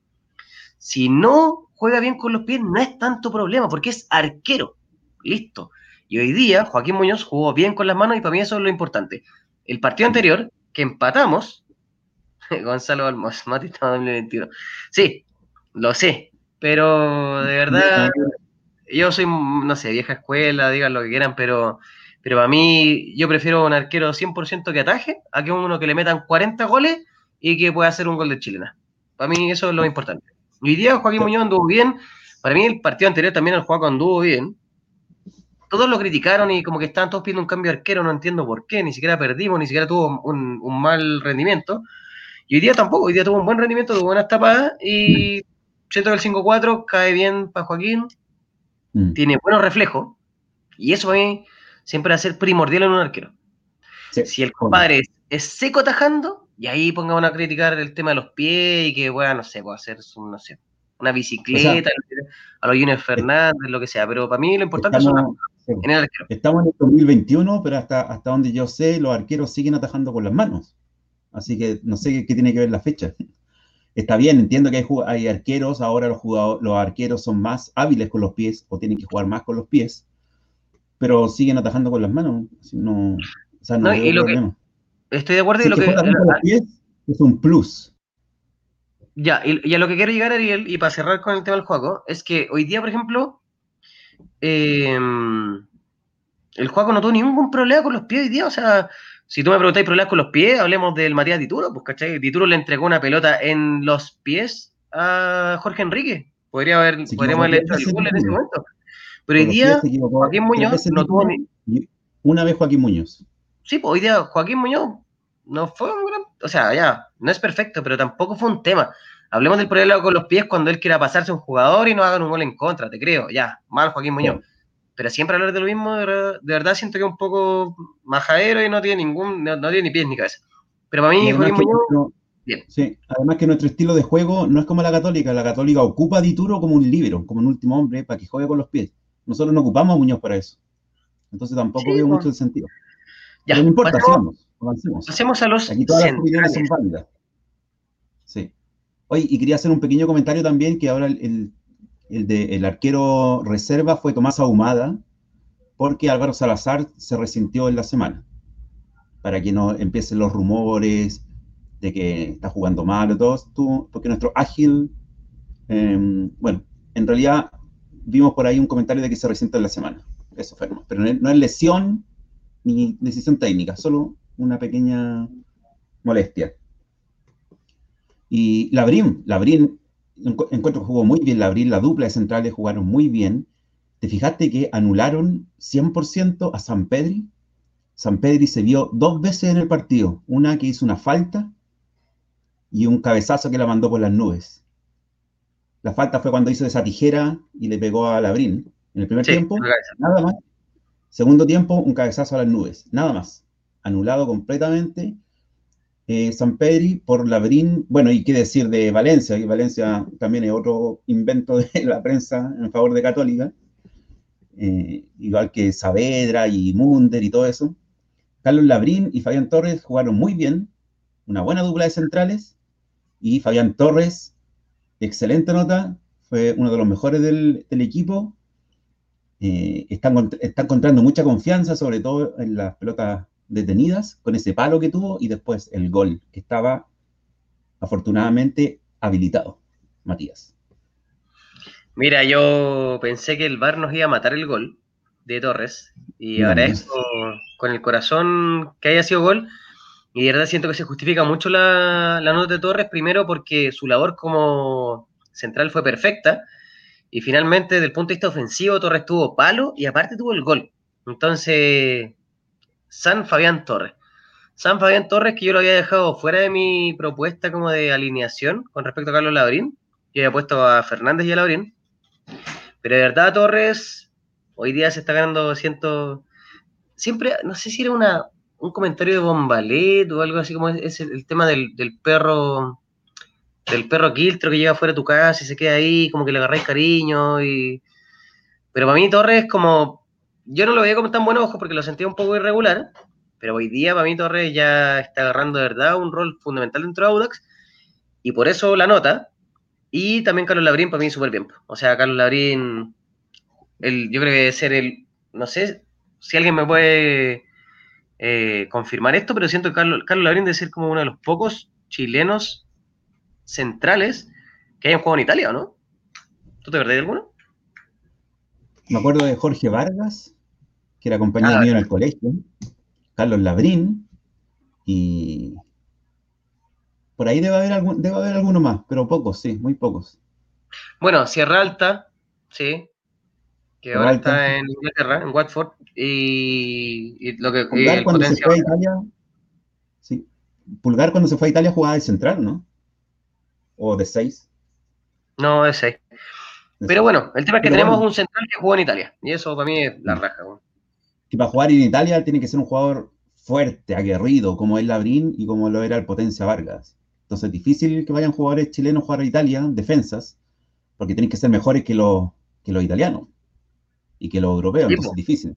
Si no juega bien con los pies, no es tanto problema, porque es arquero. Listo. Y hoy día Joaquín Muñoz jugó bien con las manos y para mí eso es lo importante. El partido anterior, que empatamos, Gonzalo Almos, Mati 2021. Sí, lo sé, pero de verdad, yo soy, no sé, vieja escuela, digan lo que quieran, pero, Pero a mí, yo prefiero un arquero 100% que ataje a que uno que le metan 40 goles y que pueda hacer un gol de chilena. Para mí eso es lo importante. Hoy día Joaquín Muñoz anduvo bien. Para mí el partido anterior también el juego anduvo bien. Todos lo criticaron y como que estaban todos pidiendo un cambio de arquero, no entiendo por qué, ni siquiera perdimos, ni siquiera tuvo un, mal rendimiento. Y hoy día tampoco, hoy día tuvo un buen rendimiento, tuvo buenas tapadas y siento que el 5-4 cae bien para Joaquín, mm. tiene buenos reflejos y eso para mí siempre va a ser primordial en un arquero. si el compadre es, seco atajando, y ahí pongamos a criticar el tema de los pies y que, bueno, no sé, puede hacer no sé, una bicicleta, a los Junior Fernández, lo que sea, pero para mí lo importante estamos, en el arquero. Estamos en el 2021, pero hasta, hasta donde yo sé, los arqueros siguen atajando con las manos. Así que no sé qué, tiene que ver la fecha. Está bien, entiendo que hay, hay arqueros, ahora los, jugadores, los arqueros son más hábiles con los pies o tienen que jugar más con los pies, pero siguen atajando con las manos. No, estoy de acuerdo y lo que, es un plus. Ya, y, a lo que quiero llegar, Ariel, y para cerrar con el tema del juego, es que hoy día, por ejemplo, em, el juego no tuvo ningún problema con los pies hoy día. O sea, si tú me preguntáis problemas con los pies, hablemos del Matías Dituro, pues, ¿cachai? Dituro le entregó una pelota en los pies a Jorge Enrique. Podría haber, podríamos haberle hecho el gol en ese momento. Pero hoy día, Joaquín Muñoz no tuvo ni... Una vez Joaquín Muñoz. Sí, pues hoy día Joaquín Muñoz no fue un gran... O sea, ya, no es perfecto, pero tampoco fue un tema. Hablemos del problema con los pies cuando él quiera pasarse a un jugador y no hagan un gol en contra, te creo. Ya, mal Joaquín Muñoz. Pero siempre hablar de lo mismo, de verdad, siento que es un poco majadero y no tiene ningún, no, tiene ni pies ni cabeza. Pero para mí, Joaquín Muñoz, bien. Sí, además que nuestro estilo de juego no es como la católica. La católica ocupa a Dituro como un líbero, como un último hombre, para que juegue con los pies. Nosotros no ocupamos a Muñoz para eso. Entonces tampoco veo mucho el sentido. Ya, Pero no importa, sigamos, avancemos. Hacemos a los Aquí todas las opiniones son válidas. Sí. Oye, y quería hacer un pequeño comentario también, que ahora el, de, el arquero reserva fue Tomás Ahumada, porque Álvaro Salazar se resintió en la semana, para que no empiecen los rumores de que está jugando mal todo, porque nuestro ágil, em, bueno, en realidad vimos por ahí un comentario de que se resiente en la semana, eso fue, pero no es lesión ni decisión técnica, solo una pequeña molestia. Y Labrín, Labrín, encuentro que jugó muy bien Labrín, la dupla de centrales jugaron muy bien. ¿Te fijaste que anularon 100% a San Pedri? San Pedri se vio dos veces en el partido, una que hizo una falta y un cabezazo que la mandó por las nubes. La falta fue cuando hizo esa tijera y le pegó a Labrín. En el primer tiempo, nada más. Segundo tiempo, un cabezazo a las nubes, nada más. Anulado completamente eh, San Pedri por Labrín, bueno, y qué decir de Valencia, que Valencia también es otro invento de la prensa en favor de Católica, eh, igual que Saavedra y Munder y todo eso. Carlos Labrín y Fabián Torres jugaron muy bien, una buena dupla de centrales, y Fabián Torres, excelente nota, fue uno de los mejores del, equipo. Eh, están, están encontrando mucha confianza, sobre todo en las pelotas detenidas con ese palo que tuvo y después el gol, que estaba afortunadamente habilitado. Matías. Mira, yo pensé que el VAR nos iba a matar el gol de Torres y agradezco con el corazón que haya sido gol y de verdad siento que se justifica mucho la, la nota de Torres, primero porque su labor como central fue perfecta y finalmente desde el punto de vista ofensivo Torres tuvo palo y aparte tuvo el gol. Entonces, San Fabián Torres. San Fabián Torres, que yo lo había dejado fuera de mi propuesta como de alineación con respecto a Carlos Labrín. Yo había puesto a Fernández y a Labrín. Pero de verdad, Torres, hoy día se está ganando ciento. Siempre, no sé si era una, un comentario de Bombalet o algo así como es, el, tema del, perro. Del perro quiltro que llega fuera de tu casa y se queda ahí, como que le agarráis cariño. y Pero para mí, Torres, como yo no lo veía como tan buen ojo porque lo sentía un poco irregular, pero hoy día para mí Torres ya está agarrando de verdad un rol fundamental dentro de Audax y por eso la nota. Y también Carlos Labrín para mí súper bien. O sea, Carlos Labrín, el, yo creo que debe ser el, no sé si alguien me puede eh, confirmar esto, pero siento que Carlos, Carlos Labrín debe ser como uno de los pocos chilenos centrales que hayan jugado en Italia, ¿o no? ¿Tú te perdés de alguno? Me acuerdo de Jorge Vargas, que era compañero mío en el colegio, Carlos Labrín, y por ahí debe haber, algún, debe haber alguno más, pero pocos, sí, muy pocos. Bueno, Sierra Alta, sí, que ahora está en Inglaterra, en Watford, y, lo que... Pulgar, cuando se fue a Italia, sí. Pulgar cuando se fue a Italia jugaba de central, ¿no? O de seis. No, de seis. Pero bueno, el tema es que tenemos un central que jugó en Italia, y eso para mí es la mm. raja. Y para jugar en Italia tiene que ser un jugador fuerte, aguerrido, como es Labrín y como lo era el Potencia Vargas. Entonces es difícil que vayan jugadores chilenos a jugar a Italia, defensas, porque tienen que ser mejores que los, que los italianos y que los europeos, es difícil.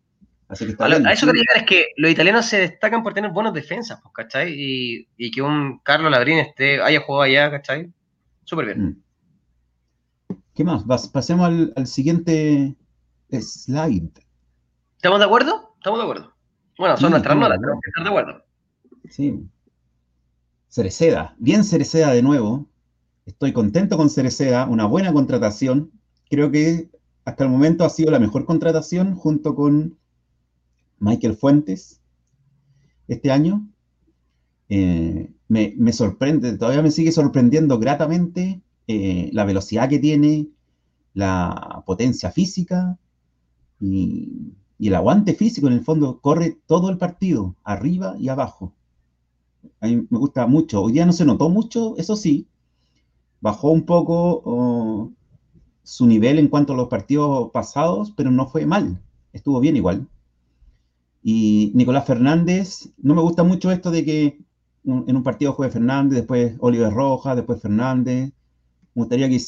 Así que a, eso que llegar es que los italianos se destacan por tener buenas defensas, pues, ¿cachai? Y, y, que un Carlos Labrín esté, haya jugado allá, ¿cachai? Súper bien. Mm. ¿Qué más? pasemos al, siguiente slide. ¿Estamos de acuerdo? Estamos de acuerdo. Bueno, son nuestras notas, tenemos que estar de acuerdo. Sí. Cereceda, bien Cereceda de nuevo. Estoy contento con Cereceda, una buena contratación. Creo que hasta el momento ha sido la mejor contratación junto con Michael Fuentes este año. Eh, me, sorprende, todavía me sigue sorprendiendo gratamente eh, la velocidad que tiene, la potencia física y, el aguante físico. En el fondo, corre todo el partido, arriba y abajo. A mí me gusta mucho. Hoy día no se notó mucho, eso sí. Bajó un poco oh, su nivel en cuanto a los partidos pasados, pero no fue mal, estuvo bien igual. Y Nicolás Fernández, no me gusta mucho esto de que en un partido juegue Fernández, después Oliver Rojas, después Fernández. Me gustaría que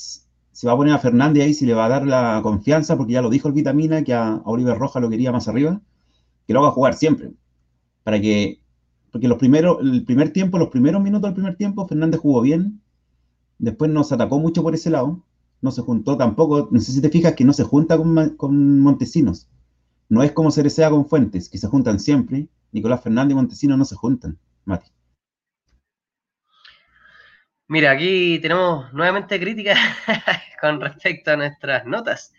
se va a poner a Fernández ahí, si le va a dar la confianza, porque ya lo dijo el Vitamina, que a, Oliver Rojas lo quería más arriba, que lo haga jugar siempre. Para que, porque los primeros, el primer tiempo, los primeros minutos del primer tiempo, Fernández jugó bien, después nos atacó mucho por ese lado, no se juntó tampoco, no sé si te fijas que no se junta con, Montesinos. No es como se desea con Fuentes, que se juntan siempre. Nicolás Fernández y Montesinos no se juntan, Mati. Mira, aquí tenemos nuevamente críticas con respecto a nuestras notas.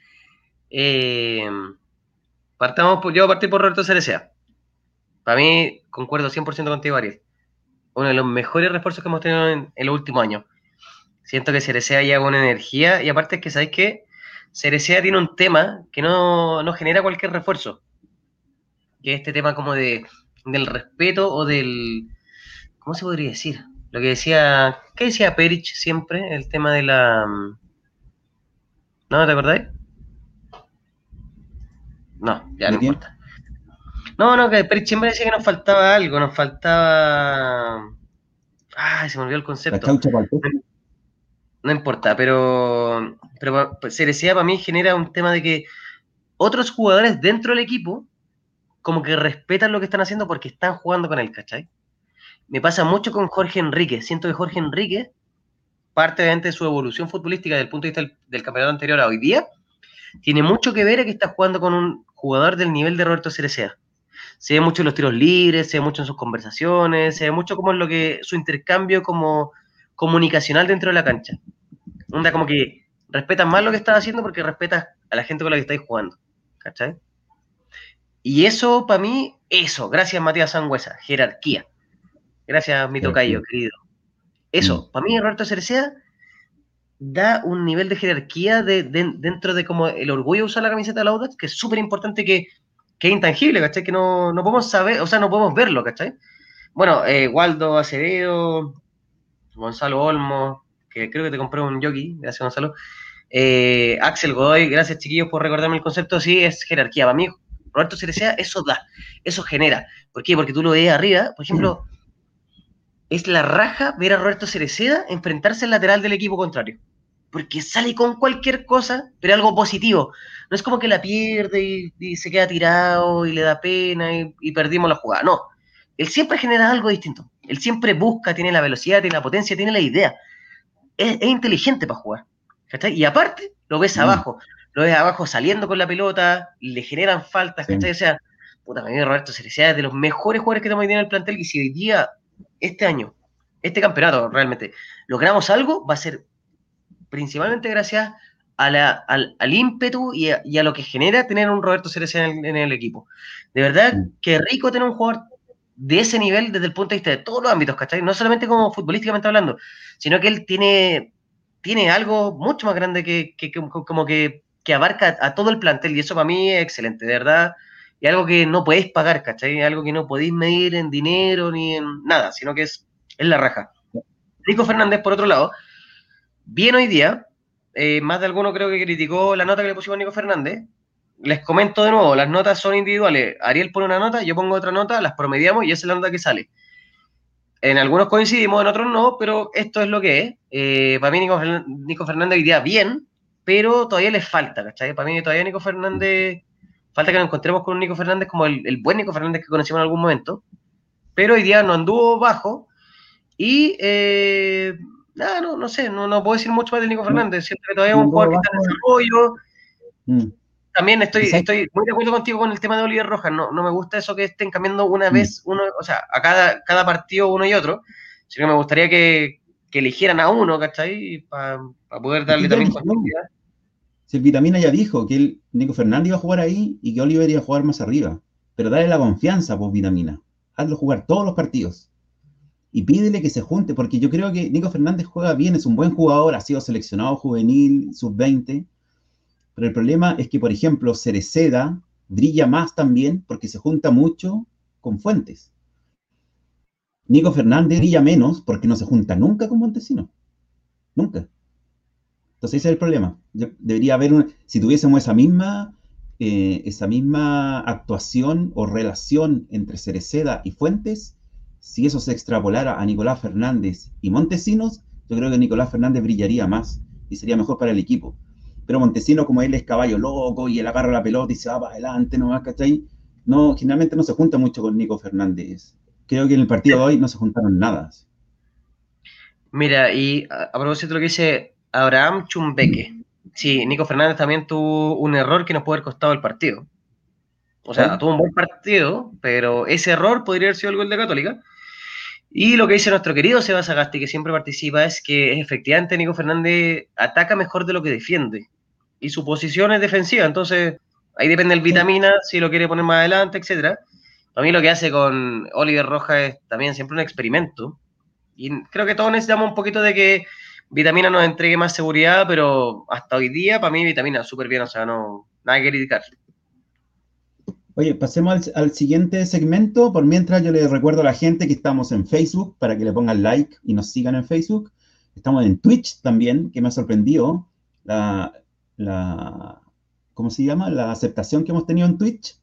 Eh, partamos yo voy a partir por Roberto Cerecea. Para mí, concuerdo 100% contigo, Ariel. Uno de los mejores refuerzos que hemos tenido en, en los últimos años. Siento que Cerecea lleva una energía y aparte es que, ¿sabéis qué? Cerecea tiene un tema que no, genera cualquier refuerzo. Que es este tema como de, del respeto o del... ¿Cómo se podría decir? Lo que decía... ¿Qué decía Perich siempre? El tema de la... ¿No te acordáis? No, ya no importa. No, no, que Perich siempre decía que nos faltaba algo, nos faltaba... Ay, se me olvidó el concepto no importa, pero, pero pues, Cerecea para mí genera un tema de que otros jugadores dentro del equipo como que respetan lo que están haciendo porque están jugando con él, ¿cachai? Me pasa mucho con Jorge Enrique. Siento que Jorge Enrique, parte de su evolución futbolística desde el punto de vista del, campeonato anterior a hoy día, tiene mucho que ver a que está jugando con un jugador del nivel de Roberto Cerecea. Se ve mucho en los tiros libres, se ve mucho en sus conversaciones, se ve mucho como en lo que su intercambio como comunicacional dentro de la cancha. Onda como que respetas más lo que estás haciendo porque respetas a la gente con la que estáis jugando. ¿Cachai? Y eso, para mí, eso. Gracias, Matías Sangüesa. Jerarquía. Gracias, mi tocayo, querido. Eso, mm. para mí, Roberto Cerecea da un nivel de jerarquía de, dentro de como el orgullo de usar la camiseta de la Audax, que es súper importante, que, que, es intangible, ¿cachai? Que no, no, podemos saber, o sea, no podemos verlo, ¿cachai? Bueno, eh, Waldo Acevedo, Gonzalo Olmo, que creo que te compré un yogi, gracias Gonzalo. Eh, Axel Godoy, gracias chiquillos por recordarme el concepto, sí, es jerarquía. Para mí, Roberto Cerecea, eso da, eso genera. ¿Por qué? Porque tú lo ves arriba, por ejemplo, es la raja ver a Roberto Cereceda enfrentarse al lateral del equipo contrario. Porque sale con cualquier cosa, pero algo positivo. No es como que la pierde y, se queda tirado y le da pena y, y perdimos la jugada. No, él siempre genera algo distinto. Él siempre busca, tiene la velocidad, tiene la potencia, tiene la idea. Es, inteligente para jugar. Y aparte, lo ves mm. abajo. Lo ves abajo saliendo con la pelota, le generan faltas. O sea, puta, me Roberto Cereceda es de los mejores jugadores que tenemos hoy día en el plantel. Y si hoy día, este año, este campeonato realmente, logramos algo, va a ser principalmente gracias al, ímpetu y a, lo que genera tener un Roberto Cereceda en, el equipo. De verdad, mm. qué rico tener un jugador de ese nivel desde el punto de vista de todos los ámbitos, ¿cachai? No solamente como futbolísticamente hablando, sino que él tiene, tiene algo mucho más grande que, como que, abarca a todo el plantel y eso para mí es excelente, de verdad. Y algo que no podéis pagar, ¿cachai? Algo que no podéis medir en dinero ni en nada, sino que es, es la raja. Nico Fernández, por otro lado, bien hoy día, eh, más de alguno creo que criticó la nota que le pusimos a Nico Fernández. Les comento de nuevo, las notas son individuales. Ariel pone una nota, yo pongo otra nota, las promediamos y esa es la nota que sale. En algunos coincidimos, en otros no, pero esto es lo que es. Eh, para mí Nico, Fernández hoy día bien, pero todavía le falta, ¿cachai? Para mí todavía Nico Fernández, falta que nos encontremos con un Nico Fernández como el, el buen Nico Fernández que conocimos en algún momento, pero hoy día no anduvo bajo y eh, nada, no, no sé, no, no puedo decir mucho más de Nico Fernández. Siento que todavía es un jugador que está en desarrollo. Mm. También estoy, estoy muy de acuerdo contigo con el tema de Oliver Rojas. No, no me gusta eso que estén cambiando una mm. vez, uno, o sea, a cada, cada partido uno y otro, sino que me gustaría que, que eligieran a uno, ¿cachai? Para poder darle también continuidad. Si el Vitamina ya dijo que el Nico Fernández iba a jugar ahí y que Oliver iba a jugar más arriba. Pero dale la confianza, pues, Vitamina. Hazlo jugar todos los partidos y pídele que se junte, porque yo creo que Nico Fernández juega bien, es un buen jugador, ha sido seleccionado juvenil, sub-20, pero el problema es que, por ejemplo, Cereceda brilla más también porque se junta mucho con Fuentes. Nico Fernández brilla menos porque no se junta nunca con Montesino. Nunca. Entonces ese es el problema. debería haber, si tuviésemos esa misma, eh, esa misma actuación o relación entre Cereceda y Fuentes, si eso se extrapolara a Nicolás Fernández y Montesinos, yo creo que Nicolás Fernández brillaría más y sería mejor para el equipo. Pero Montesinos, como él es caballo loco y él agarra la pelota y se va para adelante nomás, ¿cachai? No, generalmente no se junta mucho con Nico Fernández. Creo que en el partido de hoy no se juntaron nada. Mira, y a, propósito de lo que dice Abraham Chumbeque, sí, Nico Fernández también tuvo un error que nos puede haber costado el partido. O sea, tuvo un buen partido, pero ese error podría haber sido el gol de Católica. Y lo que dice nuestro querido Sebas Agasti, que siempre participa, es que efectivamente Nico Fernández ataca mejor de lo que defiende. Y su posición es defensiva, entonces ahí depende el vitamina, si lo quiere poner más adelante, etcétera. A mí lo que hace con Oliver Rojas es también siempre un experimento. Y creo que todos necesitamos un poquito de que Vitamina nos entregue más seguridad, pero hasta hoy día, para mí, Vitamina súper bien, o sea, no, nada que criticar. Oye, pasemos al, siguiente segmento. Por mientras, yo les recuerdo a la gente que estamos en Facebook para que le pongan like y nos sigan en Facebook. Estamos en Twitch también, que me ha sorprendido la, ¿cómo se llama? La aceptación que hemos tenido en Twitch.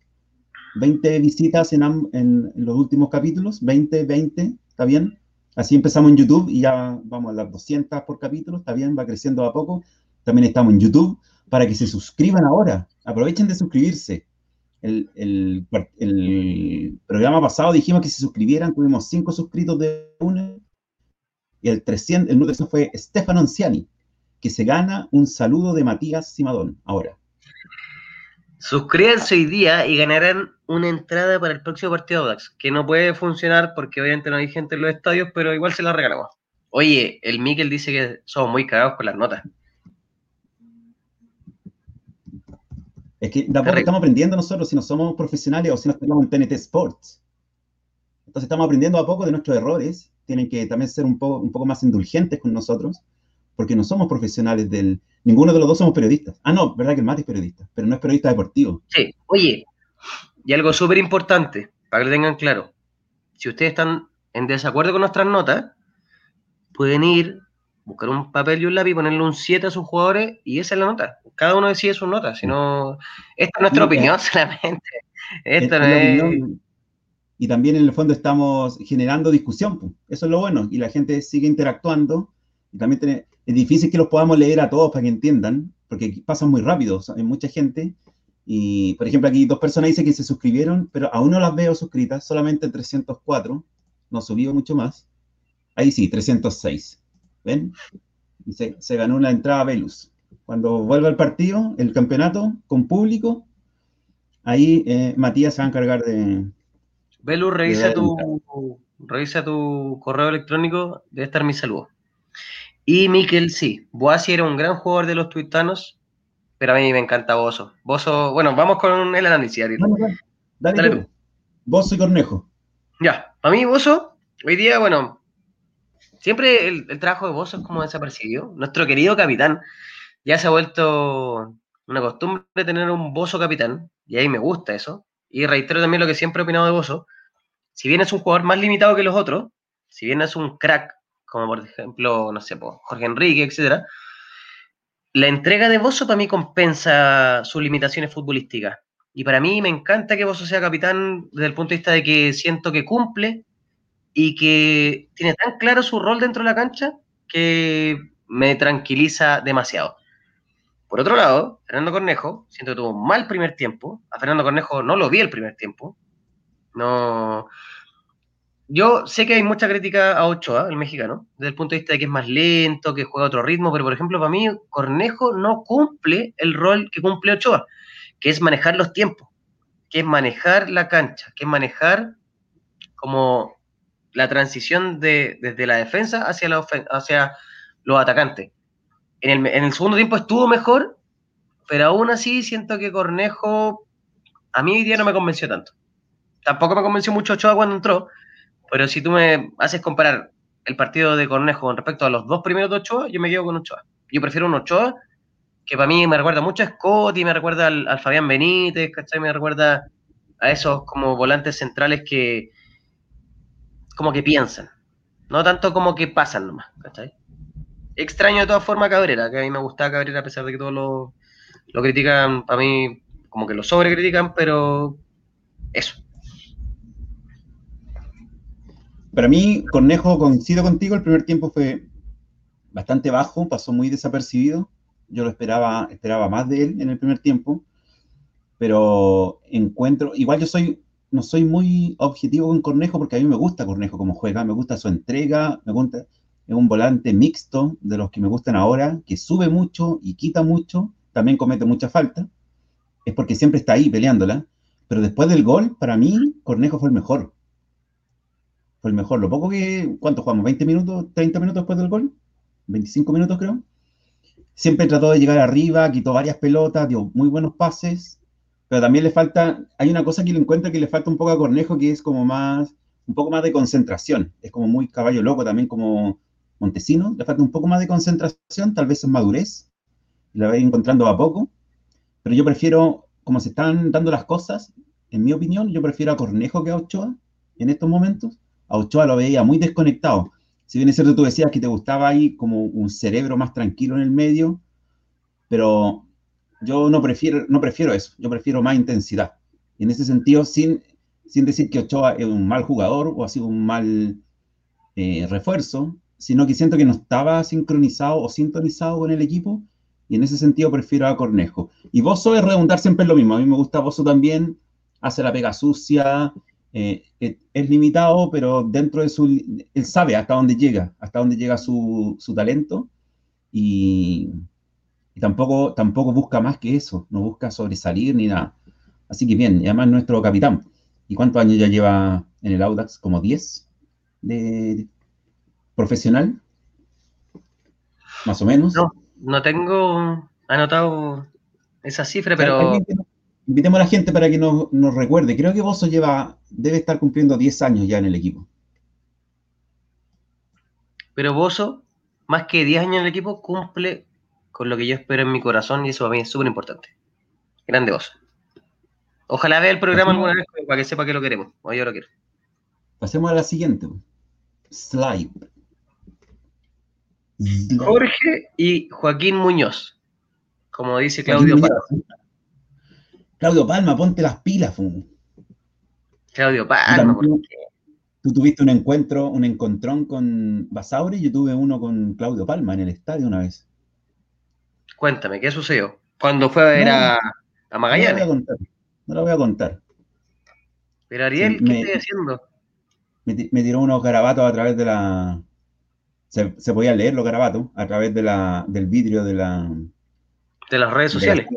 20 visitas en, en, los últimos capítulos, 20, 20, ¿está bien? Así empezamos en YouTube y ya vamos a las 200 por capítulo, está bien, va creciendo a poco. También estamos en YouTube para que se suscriban ahora. Aprovechen de suscribirse el, programa pasado dijimos que se suscribieran, tuvimos cinco suscritos de uno, y el 300, el número fue Stefano Anciani, que se gana un saludo de Matías Simadón, ahora. Suscríbanse hoy día y ganarán una entrada para el próximo partido de Audax, que no puede funcionar porque obviamente no hay gente en los estadios, pero igual se la regalamos. Oye, el Miquel dice que somos muy cagados con las notas. Es que tampoco estamos aprendiendo nosotros si no somos profesionales o si no estamos en TNT Sports. Entonces estamos aprendiendo a poco de nuestros errores. Tienen que también ser un poco, un poco más indulgentes con nosotros, porque no somos profesionales del... Ninguno de los dos somos periodistas. Ah, no, verdad que el Mati es periodista, pero no es periodista deportivo. Sí, oye, y algo súper importante, para que lo tengan claro. Si ustedes están en desacuerdo con nuestras notas, pueden ir buscar un papel y un lápiz, ponerle un 7 a sus jugadores y esa es la nota. Cada uno decide su nota, si no, esta es nuestra opinión solamente. Esto no es... Y también en el fondo estamos generando discusión, eso es lo bueno, y la gente sigue interactuando. Y también es difícil que los podamos leer a todos para que entiendan, porque pasan muy rápido, hay mucha gente. Y, por ejemplo, aquí dos personas dicen que se suscribieron, pero aún no las veo suscritas, solamente 304, no subió mucho más. Ahí sí, 306. ¿Ven? Y se, ganó una entrada a Velus. Cuando vuelva el partido, el campeonato, con público, ahí eh, Matías se va a encargar de... Velus, revisa, tu, revisa tu correo electrónico, debe estar mi saludo. Y Miquel, sí, Boasi era un gran jugador de los tuitanos, pero a mí me encanta Bozo. Bozo, bueno, vamos con el análisis, Ariel. dale, dale, tú. Bozo y Cornejo. Ya, a mí Bozo, hoy día, bueno, siempre el, trabajo de Bozo es como desapercibido. Nuestro querido capitán ya se ha vuelto una costumbre tener un Bozo capitán, y ahí me gusta eso. Y reitero también lo que siempre he opinado de Bozo. Si bien es un jugador más limitado que los otros, si bien es un crack, como por ejemplo, no sé, Jorge Enrique, etcétera, la entrega de Bozo para mí compensa sus limitaciones futbolísticas. Y para mí me encanta que Bozo sea capitán desde el punto de vista de que siento que cumple y que tiene tan claro su rol dentro de la cancha que me tranquiliza demasiado. Por otro lado, Fernando Cornejo, siento que tuvo un mal primer tiempo. A Fernando Cornejo no lo vi el primer tiempo. No, yo sé que hay mucha crítica a Ochoa, el mexicano, desde el punto de vista de que es más lento, que juega otro ritmo, pero por ejemplo, para mí, Cornejo no cumple el rol que cumple Ochoa, que es manejar los tiempos, que es manejar la cancha, que es manejar como la transición de, desde la defensa hacia, la hacia los atacantes. En el, en el segundo tiempo estuvo mejor, pero aún así siento que Cornejo a mí hoy día no me convenció tanto. Tampoco me convenció mucho Ochoa cuando entró, pero si tú me haces comparar el partido de Cornejo con respecto a los dos primeros de Ochoa, yo me quedo con Ochoa. Yo prefiero un Ochoa que para mí me recuerda mucho a Scott y me recuerda al, Fabián Benítez, ¿cachai? Me recuerda a esos como volantes centrales que como que piensan, no tanto como que pasan nomás, ¿cachai? Extraño de todas formas a Cabrera, que a mí me gustaba Cabrera a pesar de que todos lo, lo critican, para mí como que lo sobrecritican, pero eso. Para mí, Cornejo, coincido contigo, el primer tiempo fue bastante bajo, pasó muy desapercibido. Yo lo esperaba, esperaba más de él en el primer tiempo, pero encuentro, igual yo soy, no soy muy objetivo con Cornejo porque a mí me gusta Cornejo como juega, me gusta su entrega, me gusta, es un volante mixto de los que me gustan ahora, que sube mucho y quita mucho, también comete mucha falta, es porque siempre está ahí peleándola, pero después del gol, para mí, Cornejo fue el mejor fue el mejor. Lo poco que, ¿cuánto jugamos? ¿20 minutos, 30 minutos después del gol? 25 minutos creo. Siempre trató de llegar arriba, quitó varias pelotas, dio muy buenos pases, pero también le falta, hay una cosa que lo encuentra que le falta un poco a Cornejo, que es como más, un poco más de concentración. Es como muy caballo loco también como Montesino, le falta un poco más de concentración, tal vez es madurez, la va encontrando a poco, pero yo prefiero, como se están dando las cosas, en mi opinión, yo prefiero a Cornejo que a Ochoa en estos momentos, a Ochoa lo veía muy desconectado. Si bien es cierto, tú decías que te gustaba ahí como un cerebro más tranquilo en el medio, pero yo no prefiero, no prefiero eso, yo prefiero más intensidad. Y en ese sentido, sin, sin decir que Ochoa es un mal jugador o ha sido un mal eh, refuerzo, sino que siento que no estaba sincronizado o sintonizado con el equipo, y en ese sentido prefiero a Cornejo. Y Bozo es redundar siempre en lo mismo, a mí me gusta Bozo también, hace la pega sucia, eh, es limitado, pero dentro de su, él sabe hasta dónde llega, hasta dónde llega su, talento y, tampoco, tampoco busca más que eso, no busca sobresalir ni nada. Así que bien, y además nuestro capitán. ¿Y cuántos años ya lleva en el Audax? ¿Como 10 de profesional? Más o menos. No, no tengo anotado esa cifra, pero invitemos a la gente para que nos, recuerde. Creo que Bozo lleva, debe estar cumpliendo 10 años ya en el equipo. Pero Bozo, más que 10 años en el equipo, cumple con lo que yo espero en mi corazón y eso para mí es súper importante. Grande Bozo. Ojalá vea el programa alguna vez para que sepa que lo queremos. O yo lo quiero. Pasemos a la siguiente. Slide. Jorge y Joaquín Muñoz. Como dice Claudio Claudio Palma, ponte las pilas. Claudio Palma, Tú tuviste un encuentro, un encontrón con Basauri yo tuve uno con Claudio Palma en el estadio una vez. Cuéntame, ¿qué sucedió? Cuando fue a ver a, Magallanes? No lo voy a contar. No lo voy a contar. Pero Ariel, ¿qué estoy haciendo? Me, tiró unos garabatos a través de la. Se, se podía leer los garabatos a través de la, del vidrio de la. De las redes sociales de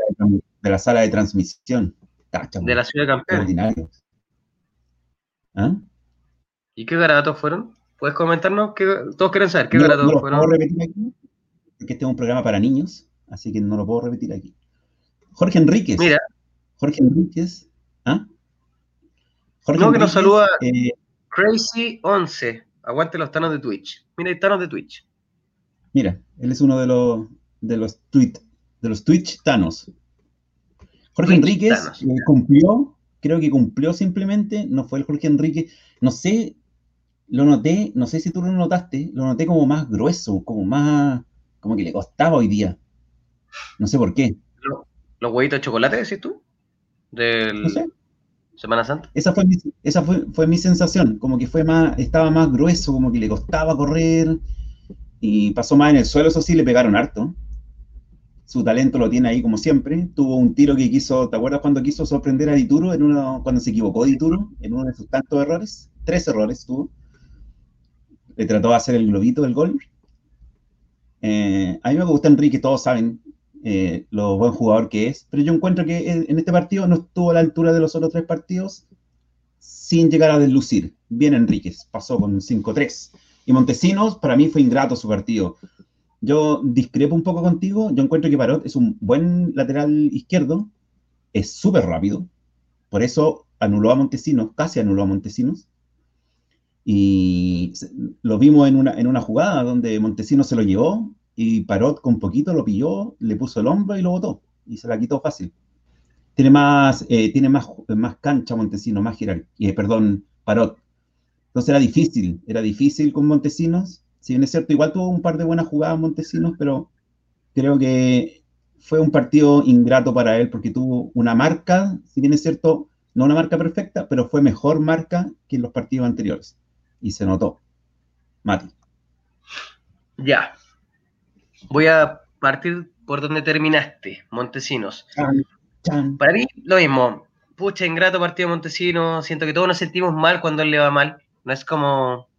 la sala de transmisión. de la ciudad de Campeón. ¿Ah? ¿Y qué garabatos fueron? ¿Puedes comentarnos? Qué, todos quieren saber qué fueron. Puedo repetir aquí, porque este es un programa para niños, así que no lo puedo repetir aquí. Jorge Enríquez. Mira. Jorge Enríquez. ¿Ah? Jorge no, que nos saluda eh, Crazy11. Aguante los tanos de Twitch. Mira, hay tanos de Twitch. Mira, él es uno de los de los tweet, de los Twitch tanos. Jorge Enríquez eh, cumplió, creo que cumplió simplemente, no fue el Jorge Enríquez, no sé, lo noté, no sé si tú lo notaste, lo noté como más grueso, como más, como que le costaba hoy día. No sé por qué. ¿Los, huevitos de chocolate, decís tú? Del no sé. Semana Santa. Esa fue mi, esa fue, fue mi sensación, como que fue más, estaba más grueso, como que le costaba correr y pasó más en el suelo, eso sí, le pegaron harto su talento lo tiene ahí como siempre. Tuvo un tiro que quiso, ¿te acuerdas cuando quiso sorprender a Dituro en uno, cuando se equivocó Dituro en uno de sus tantos errores? Tres errores tuvo. Le trató de hacer el globito del gol. Eh, a mí me gusta Enrique, todos saben eh, lo buen jugador que es, pero yo encuentro que en este partido no estuvo a la altura de los otros tres partidos sin llegar a deslucir. Bien Enríquez, pasó con 5-3. Y Montesinos, para mí fue ingrato su partido yo discrepo un poco contigo. Yo encuentro que Parot es un buen lateral izquierdo, es súper rápido. Por eso anuló a Montesinos, casi anuló a Montesinos. Y lo vimos en una, en una jugada donde Montesinos se lo llevó y Parot con poquito lo pilló, le puso el hombro y lo botó. Y se la quitó fácil. Tiene más, eh, tiene más, más cancha Montesinos, más jerarquía, eh, perdón, Parot. Entonces era difícil, era difícil con Montesinos si bien es cierto, igual tuvo un par de buenas jugadas Montesinos, pero creo que fue un partido ingrato para él porque tuvo una marca, si bien es cierto, no una marca perfecta, pero fue mejor marca que en los partidos anteriores. Y se notó. Mati. Ya. Voy a partir por donde terminaste, Montesinos. Para mí, lo mismo. Pucha, ingrato partido Montesinos. Siento que todos nos sentimos mal cuando él le va mal. No es como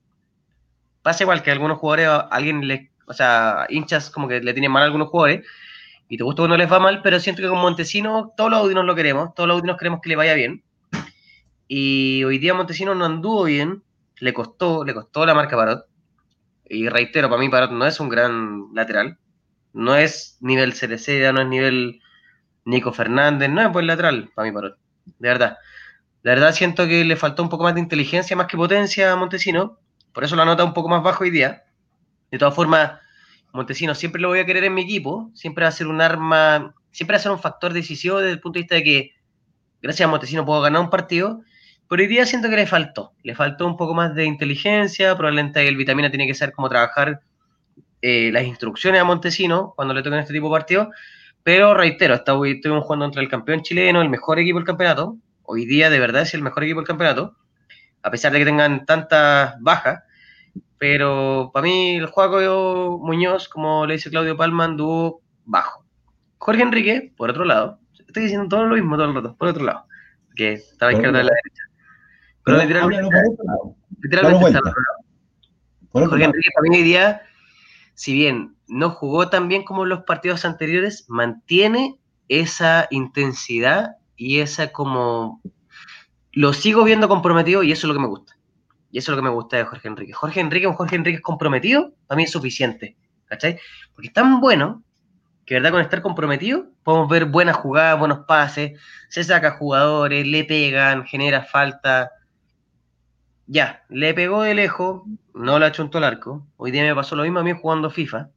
pasa igual que algunos jugadores, alguien le, o sea, hinchas como que le tienen mal a algunos jugadores y te gusta cuando les va mal, pero siento que con Montesino todos los audinos lo queremos, todos los audinos queremos que le vaya bien. Y hoy día Montesino no anduvo bien, le costó, le costó la marca Parot. Y reitero, para mí Parot no es un gran lateral, no es nivel Cereceda, no es nivel Nico Fernández, no es buen lateral para mí Parot, de verdad. De verdad siento que le faltó un poco más de inteligencia más que potencia a Montesino por eso la nota un poco más bajo hoy día. De todas formas, Montesino siempre lo voy a querer en mi equipo, siempre va a ser un arma, siempre va a ser un factor decisivo desde el punto de vista de que gracias a Montesino puedo ganar un partido, pero hoy día siento que le faltó, le faltó un poco más de inteligencia, probablemente el vitamina tiene que saber cómo trabajar eh, las instrucciones a Montesino cuando le toquen este tipo de partidos, pero reitero, estuvimos jugando contra el campeón chileno, el mejor equipo del campeonato, hoy día de verdad es el mejor equipo del campeonato, a pesar de que tengan tantas bajas. Pero para mí el juego Muñoz, como le dice Claudio Palma, anduvo bajo. Jorge Enrique, por otro lado, estoy diciendo todo lo mismo todo el rato, por otro lado, que estaba izquierda de la derecha. Pero literalmente, literalmente está al otro lado. Jorge Enrique para mí hoy día, si bien no jugó tan bien como en los partidos anteriores, mantiene esa intensidad y esa como lo sigo viendo comprometido y eso es lo que me gusta. Y eso es lo que me gusta de Jorge Enrique. Jorge Enrique, un Jorge Enrique comprometido, para mí es suficiente. ¿Cachai? Porque es tan bueno que, ¿verdad? Con estar comprometido, podemos ver buenas jugadas, buenos pases, se saca jugadores, le pegan, genera falta. Ya, le pegó de lejos, no le hecho al arco. Hoy día me pasó lo mismo a mí jugando FIFA.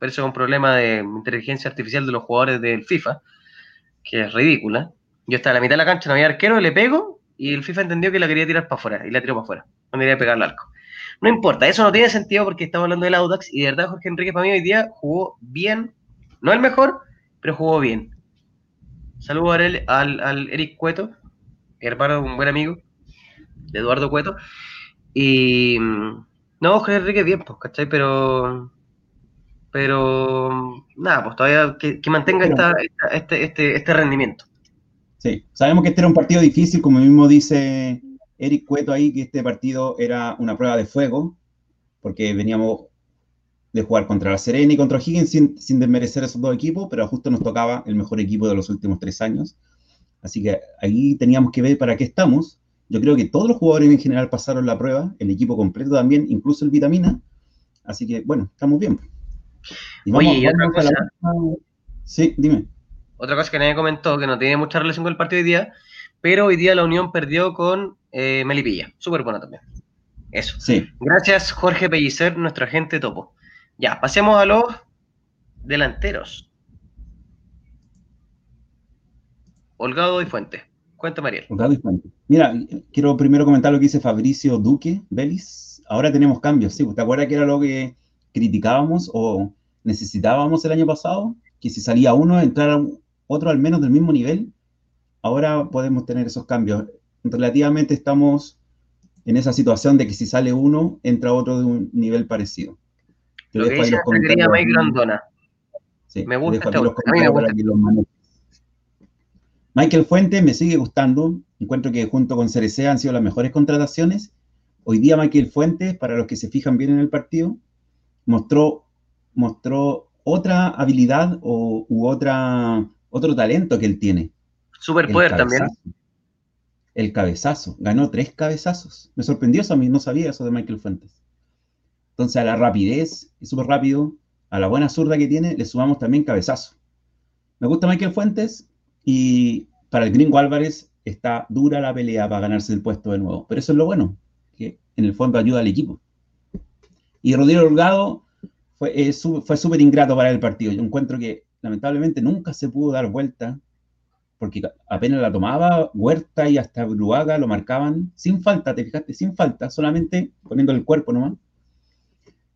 Pero eso es un problema de inteligencia artificial de los jugadores del FIFA, que es ridícula. Yo estaba a la mitad de la cancha, no había arquero, le pego y el FIFA entendió que la quería tirar para afuera y la tiró para afuera. No quería pegar al arco. No importa, eso no tiene sentido porque estamos hablando del Audax y de verdad Jorge Enrique para mí hoy día jugó bien, no el mejor, pero jugó bien. Saludos al, al, Eric Cueto, hermano de un buen amigo, de Eduardo Cueto. Y no, Jorge Enrique bien, pues, ¿cachai? Pero pero nada, pues todavía que, mantenga este, este, este rendimiento. Sí, sabemos que este era un partido difícil, como mismo dice Eric Cueto ahí, que este partido era una prueba de fuego, porque veníamos de jugar contra la Serena y contra Higgins sin, sin desmerecer esos dos equipos, pero justo nos tocaba el mejor equipo de los últimos tres años. Así que ahí teníamos que ver para qué estamos. Yo creo que todos los jugadores en general pasaron la prueba, el equipo completo también, incluso el Vitamina. Así que, bueno, estamos bien. Oye, y otra cosa. Sí, dime otra cosa que nadie comentó, que no tiene mucha relación con el partido de hoy día, pero hoy día la Unión perdió con eh, Melipilla. Súper buena también. Eso. Sí. Gracias, Jorge Pellicer, nuestro agente topo. Ya, pasemos a los delanteros. Holgado y Fuente. Cuéntame, Ariel. Holgado y Fuente. Mira, quiero primero comentar lo que dice Fabricio Duque, Belis. Ahora tenemos cambios, sí. ¿Te acuerdas que era lo que criticábamos o necesitábamos el año pasado? Que si salía uno, entrara otro al menos del mismo nivel. Ahora podemos tener esos cambios. Relativamente estamos en esa situación de que si sale uno, entra otro de un nivel parecido. Lo que dice Mike Grandona. Sí, me gusta este los comentarios Michael Fuente me sigue gustando. Encuentro que junto con Cerecea han sido las mejores contrataciones. Hoy día Michael Fuente, para los que se fijan bien en el partido, mostró, mostró otra habilidad o, u otra, otro talento que él tiene. Superpoder también. El cabezazo. Ganó tres cabezazos. Me sorprendió eso a mí, no sabía eso de Michael Fuentes. Entonces a la rapidez, es súper rápido, a la buena zurda que tiene, le sumamos también cabezazo. Me gusta Michael Fuentes y para el Gringo Álvarez está dura la pelea para ganarse el puesto de nuevo. Pero eso es lo bueno, que en el fondo ayuda al equipo. Y Rodrigo Holgado fue eh, súper ingrato para el partido. Yo encuentro que lamentablemente nunca se pudo dar vuelta porque apenas la tomaba, Huerta y hasta Bruaga lo marcaban sin falta, te fijaste, sin falta, solamente poniendo el cuerpo nomás.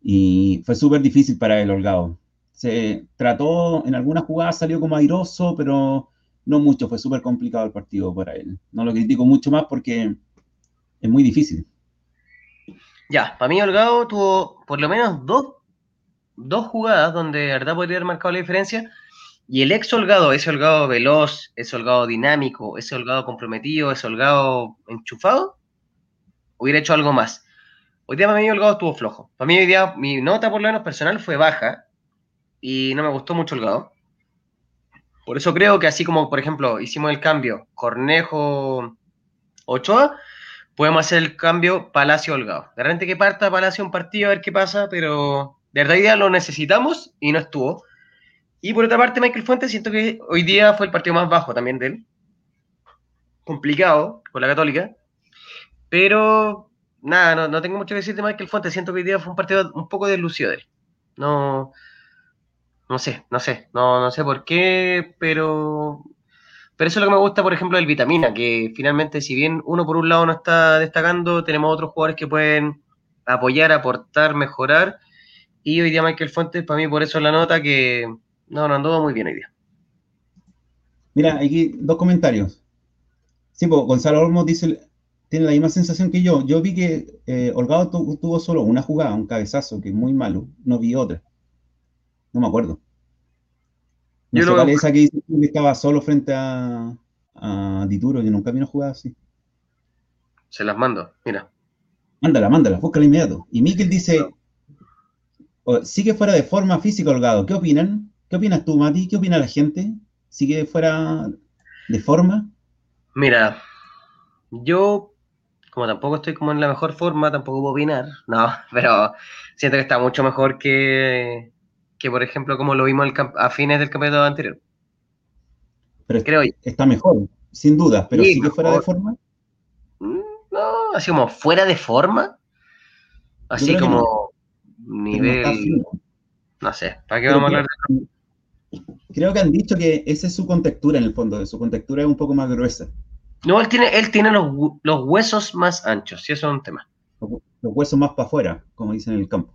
Y fue súper difícil para el Holgado. Se trató, en algunas jugadas salió como airoso, pero no mucho, fue súper complicado el partido para él. No lo critico mucho más porque es muy difícil. Ya, para mí Holgado tuvo por lo menos dos, dos jugadas donde de verdad podría haber marcado la diferencia y el ex holgado, ese holgado veloz, ese holgado dinámico, ese holgado comprometido, ese holgado enchufado, hubiera hecho algo más. Hoy día para mí holgado estuvo flojo. Para mí hoy día mi nota por lo menos personal fue baja y no me gustó mucho holgado. Por eso creo que así como, por ejemplo, hicimos el cambio Cornejo Ochoa, podemos hacer el cambio Palacio Holgado. De repente que parta Palacio un partido a ver qué pasa, pero de verdad hoy lo necesitamos y no estuvo. Y por otra parte, Michael Fuentes, siento que hoy día fue el partido más bajo también de él. Complicado con la Católica. Pero nada, no, tengo mucho que decir de Michael Fuentes. Siento que hoy día fue un partido un poco deslucido de él. No, no sé, no sé, no, no sé por qué, pero, pero eso es lo que me gusta, por ejemplo, del Vitamina, que finalmente, si bien uno por un lado no está destacando, tenemos otros jugadores que pueden apoyar, aportar, mejorar. Y hoy día Michael Fuentes, para mí, por eso es la nota que no, no anduvo muy bien hoy día. Mira, aquí dos comentarios. Sí, pues Gonzalo Olmos dice, tiene la misma sensación que yo. Yo vi que eh, Holgado tuvo solo una jugada, un cabezazo, que es muy malo. No vi otra. No me acuerdo. No yo sé cuál es esa que dice que estaba solo frente a, a Dituro. Yo nunca vi una jugada así. Se las mando, mira. Mándala, mándala, búscala inmediato. Y Miquel dice, sigue fuera de forma física Holgado. ¿Qué opinan? ¿Qué opinas tú, Mati? ¿Qué opina la gente? ¿Sigue fuera de forma? Mira, yo, como tampoco estoy como en la mejor forma, tampoco puedo opinar, no, pero siento que está mucho mejor que, que por ejemplo, como lo vimos a fines del campeonato anterior. Pero Creo está mejor, sin duda, pero sigue fuera de forma. Mm, no, así como fuera de forma. Así como nivel. No, sé, ¿para qué vamos a hablar de Creo que han dicho que esa es su contextura en el fondo, su contextura es un poco más gruesa. No, él tiene, él tiene los, huesos más anchos, y eso es un tema. Los, huesos más para afuera, como dicen en el campo.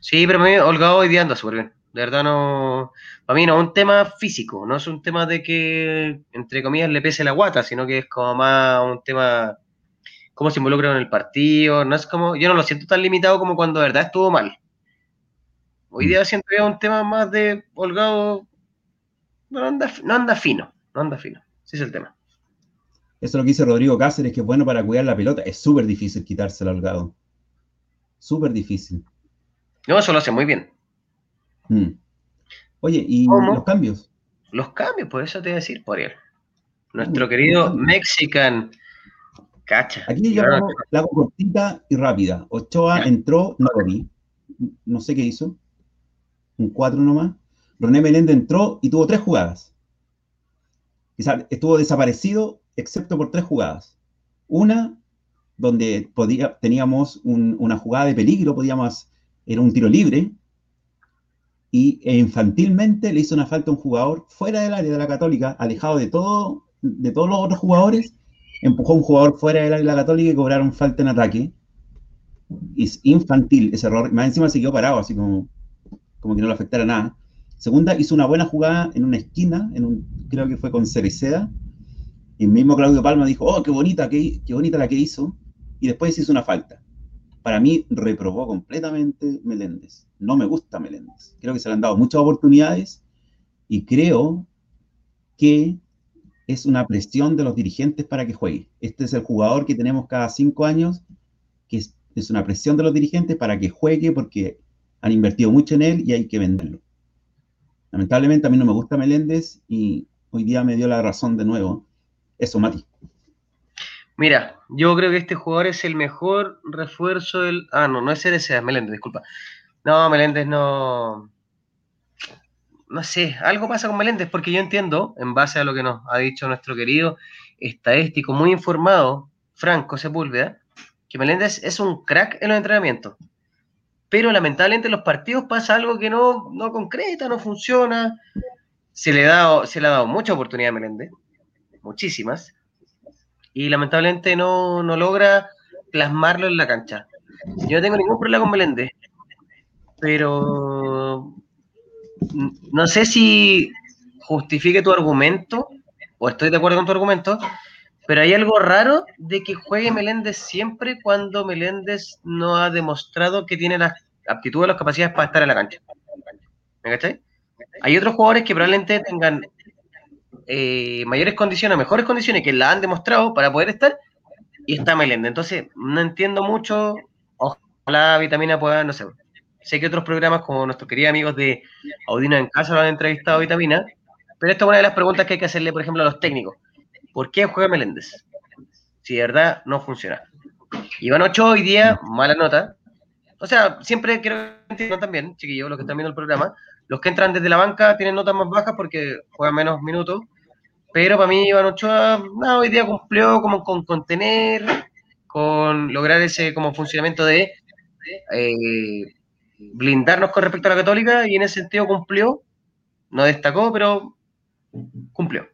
Sí, pero me Holgado hoy día anda súper bien. De verdad no. Para mí no es un tema físico, no es un tema de que, entre comillas, le pese la guata, sino que es como más un tema. Cómo se involucra en el partido. No es como. Yo no lo siento tan limitado como cuando de verdad estuvo mal. Hoy día siento que es un tema más de Holgado. No anda, no anda fino, no anda fino. Ese es el tema. Eso es lo que dice Rodrigo Cáceres, que es bueno para cuidar la pelota. Es súper difícil quitárselo Holgado. Súper difícil. No, eso lo hace muy bien. Mm. Oye, ¿y los cambios? Los cambios, por eso te voy a decir, por él. Nuestro querido Mexican. Cacha. Aquí yo la hago cortita y rápida. Ochoa entró, no lo vi. No sé qué hizo un 4 nomás. René Meléndez entró y tuvo tres jugadas. Estuvo desaparecido excepto por tres jugadas. Una, donde podía, teníamos una jugada de peligro, podíamos, era un tiro libre, y infantilmente le hizo una falta a un jugador fuera del área de la Católica, alejado de, todo, de todos los otros jugadores, empujó a un jugador fuera del área Católica y cobraron falta en ataque. Es infantil ese error, más encima se quedó parado, así como, como que no le afectara nada. Segunda, hizo una buena jugada en una esquina, en un, creo que fue con Cereceda, y el mismo Claudio Palma dijo, oh, qué bonita, qué, qué bonita la que hizo, y después hizo una falta. Para mí reprobó completamente Meléndez. No me gusta Meléndez. Creo que se le han dado muchas oportunidades y creo que es una presión de los dirigentes para que juegue. Este es el jugador que tenemos cada cinco años, que es, una presión de los dirigentes para que juegue porque han invertido mucho en él y hay que venderlo. Lamentablemente a mí no me gusta Meléndez y hoy día me dio la razón de nuevo. Eso, Mati. Mira, yo creo que este jugador es el mejor refuerzo del. Ah, no, no es CDC, Meléndez, disculpa. No, Meléndez no. No sé, algo pasa con Meléndez, porque yo entiendo, en base a lo que nos ha dicho nuestro querido estadístico, muy informado, Franco Sepúlveda, que Meléndez es un crack en los entrenamientos. Pero lamentablemente en los partidos pasa algo que no, no concreta, no funciona. Se le, da, se le ha dado mucha oportunidad a Meléndez, muchísimas y lamentablemente no, logra plasmarlo en la cancha. Yo no tengo ningún problema con Meléndez, pero no sé si justifique tu argumento, o estoy de acuerdo con tu argumento, pero hay algo raro de que juegue Meléndez siempre cuando Meléndez no ha demostrado que tiene las aptitudes, las capacidades para estar en la cancha. ¿Me cachai? Hay otros jugadores que probablemente tengan eh, mayores condiciones, mejores condiciones que la han demostrado para poder estar, y está Meléndez. Entonces, no entiendo mucho. Ojalá Vitamina pueda, no sé. Sé que otros programas, como nuestros queridos amigos de Audino en Casa, lo han entrevistado a Vitamina, pero esta es una de las preguntas que hay que hacerle, por ejemplo, a los técnicos. ¿Por qué juega Meléndez? Si de verdad no funciona. Iván Ocho hoy día, mala nota. O sea, siempre quiero entiendo también, chiquillos, los que están viendo el programa, los que entran desde la banca tienen notas más bajas porque juegan menos minutos pero para mí Iván Ochoa, hoy día cumplió como con contener, con lograr ese como funcionamiento de eh, blindarnos con respecto a la católica y en ese sentido cumplió, no destacó, pero cumplió.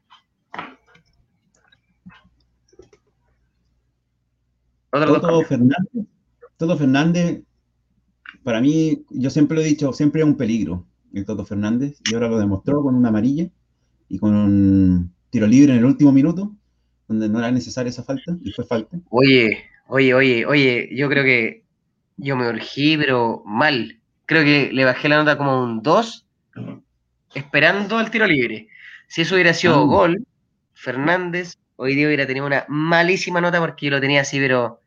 Todo Fernández, Toto Fernández, para mí, yo siempre lo he dicho, siempre es un peligro el Toto Fernández y ahora lo demostró con una amarilla y con tiro libre en el último minuto, donde no era necesaria esa falta, y fue falta. Oye, oye, oye, oye, yo creo que yo me urgí, pero mal. Creo que le bajé la nota como un 2, esperando al tiro libre. Si eso hubiera sido ah. gol, Fernández hoy día hubiera tenido una malísima nota porque yo lo tenía así, pero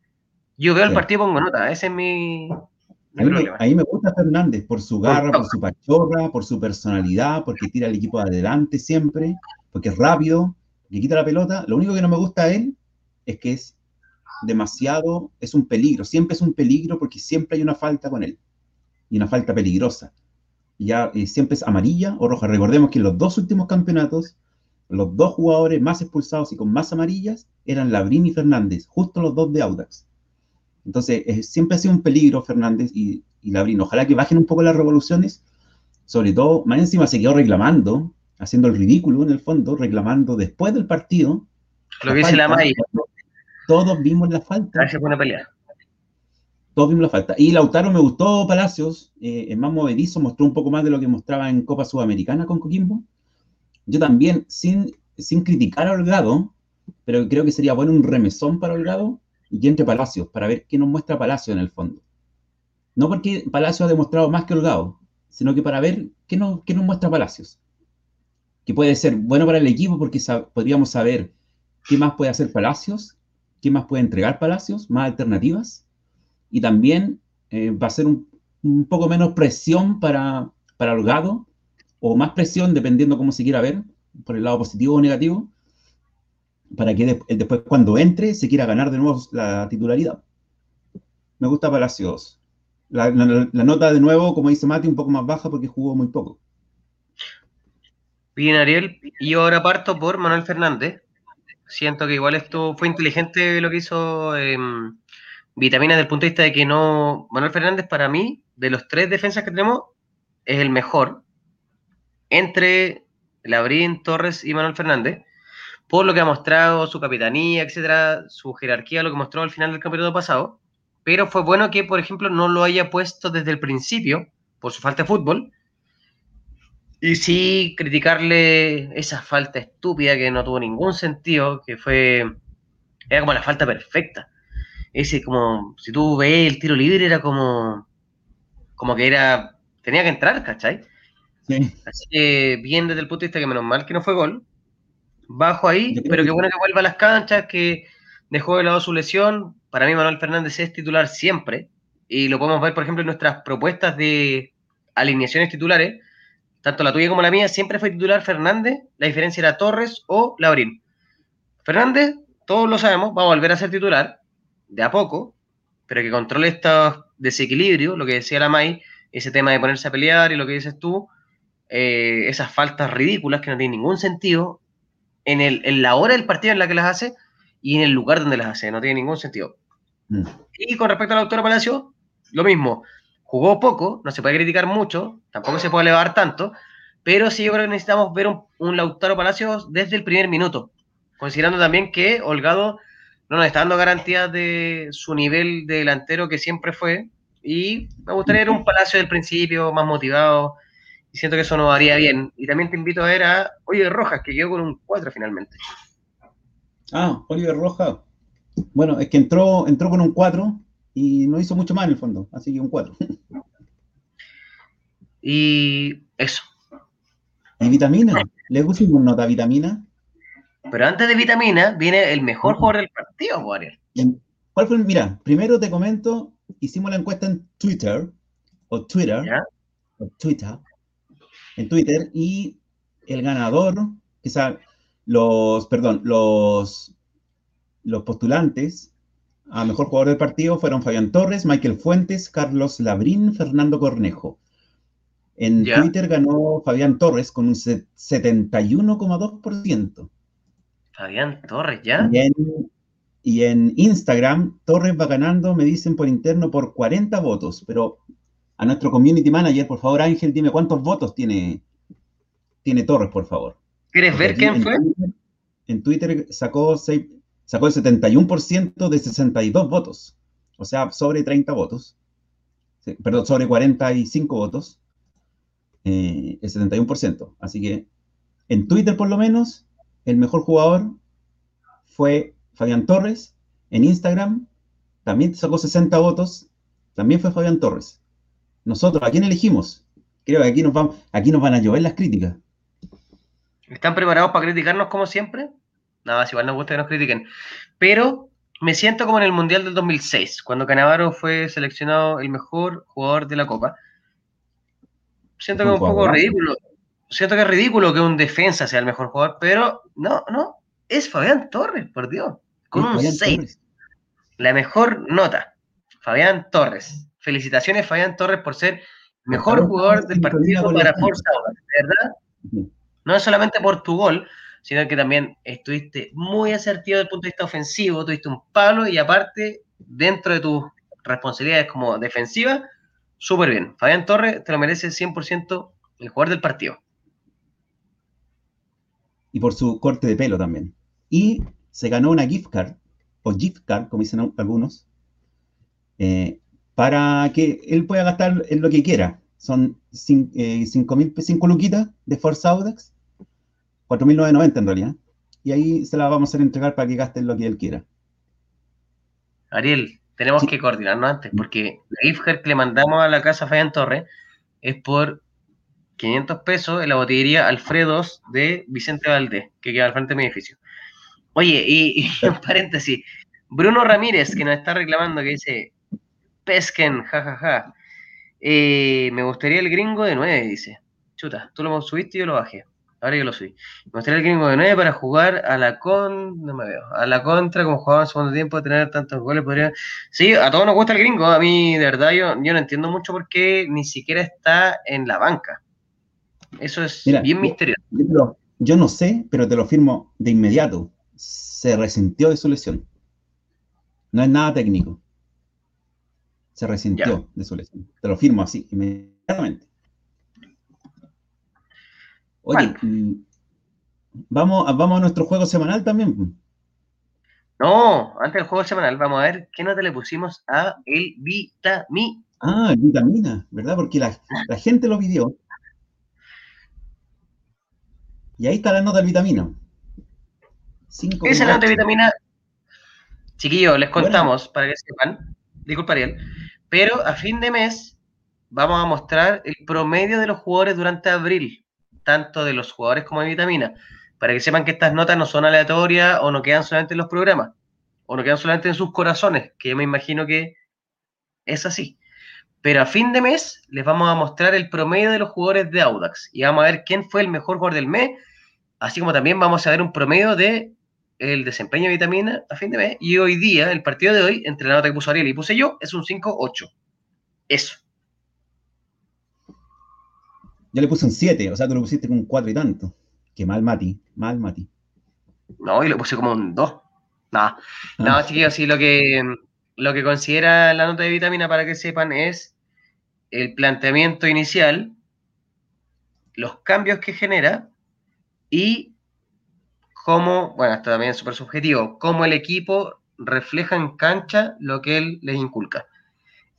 yo veo el partido y pongo nota. Ese es mi, a mí, me, gusta Fernández por su garra, por su pachorra, por su personalidad, porque tira el equipo adelante siempre porque es rápido, que quita la pelota. Lo único que no me gusta a él es que es demasiado, es un peligro, siempre es un peligro porque siempre hay una falta con él, y una falta peligrosa. Y ya eh, siempre es amarilla o roja. Recordemos que en los dos últimos campeonatos, los dos jugadores más expulsados y con más amarillas eran Labrín y Fernández, justo los dos de Audax. Entonces, siempre ha sido un peligro Fernández y, y Labrín. Ojalá que bajen un poco las revoluciones, sobre todo, más encima se quedó reclamando haciendo el ridículo en el fondo, reclamando después del partido. Lo que dice la May. Todos vimos la falta. se pone a pelear. Todos vimos la falta. Y Lautaro me gustó, Palacios, eh, es más movedizo, mostró un poco más de lo que mostraba en Copa Sudamericana con Coquimbo. Yo también, sin, sin criticar a Holgado, pero creo que sería bueno un remesón para Holgado y que entre Palacios, para ver qué nos muestra Palacios en el fondo. No porque Palacios ha demostrado más que Holgado, sino que para ver qué nos, qué nos muestra Palacios que puede ser bueno para el equipo porque podríamos saber qué más puede hacer Palacios, qué más puede entregar Palacios, más alternativas, y también eh, va a ser un, poco menos presión para, para Holgado, o más presión dependiendo cómo se quiera ver, por el lado positivo o negativo, para que después cuando entre se quiera ganar de nuevo la titularidad. Me gusta Palacios. La, la, nota de nuevo, como dice Mati, un poco más baja porque jugó muy poco. Bien, Ariel. Y ahora parto por Manuel Fernández. Siento que igual esto fue inteligente lo que hizo em, Vitamina desde el punto de vista de que no. Manuel Fernández, para mí, de los tres defensas que tenemos, es el mejor entre Labrín, Torres y Manuel Fernández, por lo que ha mostrado su capitanía, etcétera, su jerarquía, lo que mostró al final del campeonato pasado. Pero fue bueno que, por ejemplo, no lo haya puesto desde el principio, por su falta de fútbol, y sí criticarle esa falta estúpida que no tuvo ningún sentido, que fue. Era como la falta perfecta. Ese, como. Si tú ves el tiro libre, era como. Como que era. Tenía que entrar, ¿cachai? Sí. Así que, bien desde el punto de vista que menos mal que no fue gol. Bajo ahí, pero qué bueno que vuelva a las canchas, que dejó de lado su lesión. Para mí, Manuel Fernández es titular siempre. Y lo podemos ver, por ejemplo, en nuestras propuestas de alineaciones titulares tanto la tuya como la mía, siempre fue titular Fernández, la diferencia era Torres o Laurín. Fernández, todos lo sabemos, va a volver a ser titular, de a poco, pero que controle estos desequilibrios, lo que decía la May, ese tema de ponerse a pelear y lo que dices tú, eh, esas faltas ridículas que no tienen ningún sentido en, el, en la hora del partido en la que las hace y en el lugar donde las hace, no tiene ningún sentido. Mm. Y con respecto a la doctora Palacio, lo mismo, jugó poco, no se puede criticar mucho, tampoco se puede elevar tanto, pero sí yo creo que necesitamos ver un, Lautaro Palacios desde el primer minuto, considerando también que Holgado no nos está dando garantías de su nivel de delantero que siempre fue, y me gustaría ver un Palacio del principio, más motivado, y siento que eso nos haría bien. Y también te invito a ver a Oliver Rojas, que quedó con un 4 finalmente. Ah, Oliver Rojas. Bueno, es que entró, entró con un 4 y no hizo mucho más en el fondo, así que un 4. Y eso. ¿Y vitamina? ¿Le pusimos nota vitamina? Pero antes de vitamina viene el mejor jugador del partido, Warrior. ¿Cuál fue? Mira, primero te comento, hicimos la encuesta en Twitter, o Twitter, o Twitter, en Twitter, y el ganador, quizá los, perdón, los, los postulantes a mejor jugador del partido fueron Fabián Torres, Michael Fuentes, Carlos Labrín, Fernando Cornejo. En Twitter ganó Fabián Torres con un 71,2%. Fabián Torres, ¿ya? Y en, Instagram, Torres va ganando, me dicen por interno, por 40 votos. Pero a nuestro community manager, por favor, Ángel, dime cuántos votos tiene, tiene Torres, por favor. ¿Quieres ver quién fue? en Twitter sacó 6, sacó el 71% de 62 votos, o sea, sobre 30 votos, perdón, sobre 45 votos, eh, el 71%. Así que en Twitter por lo menos, el mejor jugador fue Fabián Torres, en Instagram también sacó 60 votos, también fue Fabián Torres. Nosotros, ¿a quién elegimos? Creo que aquí nos, van, aquí nos van a llover las críticas. ¿Están preparados para criticarnos como siempre? Nada más, igual nos gusta que nos critiquen. Pero me siento como en el Mundial del 2006, cuando Canavaro fue seleccionado el mejor jugador de la Copa. Siento que es un poco ridículo. Siento que es ridículo que un defensa sea el mejor jugador, pero no, no. Es Fabián Torres, por Dios. Con un 6. La mejor nota. Fabián Torres. Felicitaciones, Fabián Torres, por ser mejor jugador del partido para Forza, ¿verdad? No es solamente por tu gol, sino que también estuviste muy asertivo desde el punto de vista ofensivo, tuviste un palo y aparte, dentro de tus responsabilidades como defensiva, súper bien. Fabián Torres te lo merece 100% el jugador del partido. Y por su corte de pelo también. Y se ganó una gift card, o gift card, como dicen algunos, eh, para que él pueda gastar lo que quiera. Son 5 eh, cinco luquitas de Force Audax 4.990 en realidad. Y ahí se la vamos a hacer entregar para que gasten lo que él quiera. Ariel, tenemos que coordinarnos antes, porque la gift que le mandamos a la casa Fabián Torres es por 500 pesos en la botillería Alfredos de Vicente Valdés, que queda al frente de mi edificio. Oye, y, un paréntesis, Bruno Ramírez, que nos está reclamando, que dice, pesquen, jajaja. Ja, ja. Eh, me gustaría el gringo de 9, dice. Chuta, tú lo subiste y yo lo bajé. Ahora yo lo soy. Me gustaría el gringo de 9 para jugar a la con. No me veo. A la contra, como jugaba en segundo tiempo, tener tantos goles. Podría. Sí, a todos nos gusta el gringo. A mí, de verdad, yo, yo no entiendo mucho por qué ni siquiera está en la banca. Eso es bien misterioso. Yo, no sé, pero te lo firmo de inmediato. Se resintió de su lesión. No es nada técnico. Se resintió de su lesión. Te lo firmo así, inmediatamente. Oye, vamos, vamos a nuestro juego semanal también. No, antes del juego semanal, vamos a ver qué nota le pusimos a el Vitamina. Ah, el Vitamina, ¿verdad? Porque la, gente lo pidió. Y ahí está la nota del Vitamina. Esa es la nota de Vitamina. Chiquillos, les contamos para que sepan. Disculpa, Ariel. Pero a fin de mes vamos a mostrar el promedio de los jugadores durante abril, tanto de los jugadores como de Vitamina para que sepan que estas notas no son aleatorias o no quedan solamente en los programas, o no quedan solamente en sus corazones, que yo me imagino que es así. Pero a fin de mes les vamos a mostrar el promedio de los jugadores de Audax y vamos a ver quién fue el mejor jugador del mes, así como también vamos a ver un promedio de el desempeño de vitamina a fin de mes. Y hoy día, el partido de hoy, entre la nota que puso Ariel y puse yo, es un 5-8. Eso. Yo le puse un 7, o sea, tú lo pusiste con un 4 y tanto. Que mal Mati, mal Mati. No, y lo puse como un 2. Nada, no, ah. chiquillos, sí, lo que, lo que considera la nota de vitamina para que sepan es el planteamiento inicial, los cambios que genera y cómo, bueno, esto también es súper subjetivo, cómo el equipo refleja en cancha lo que él les inculca.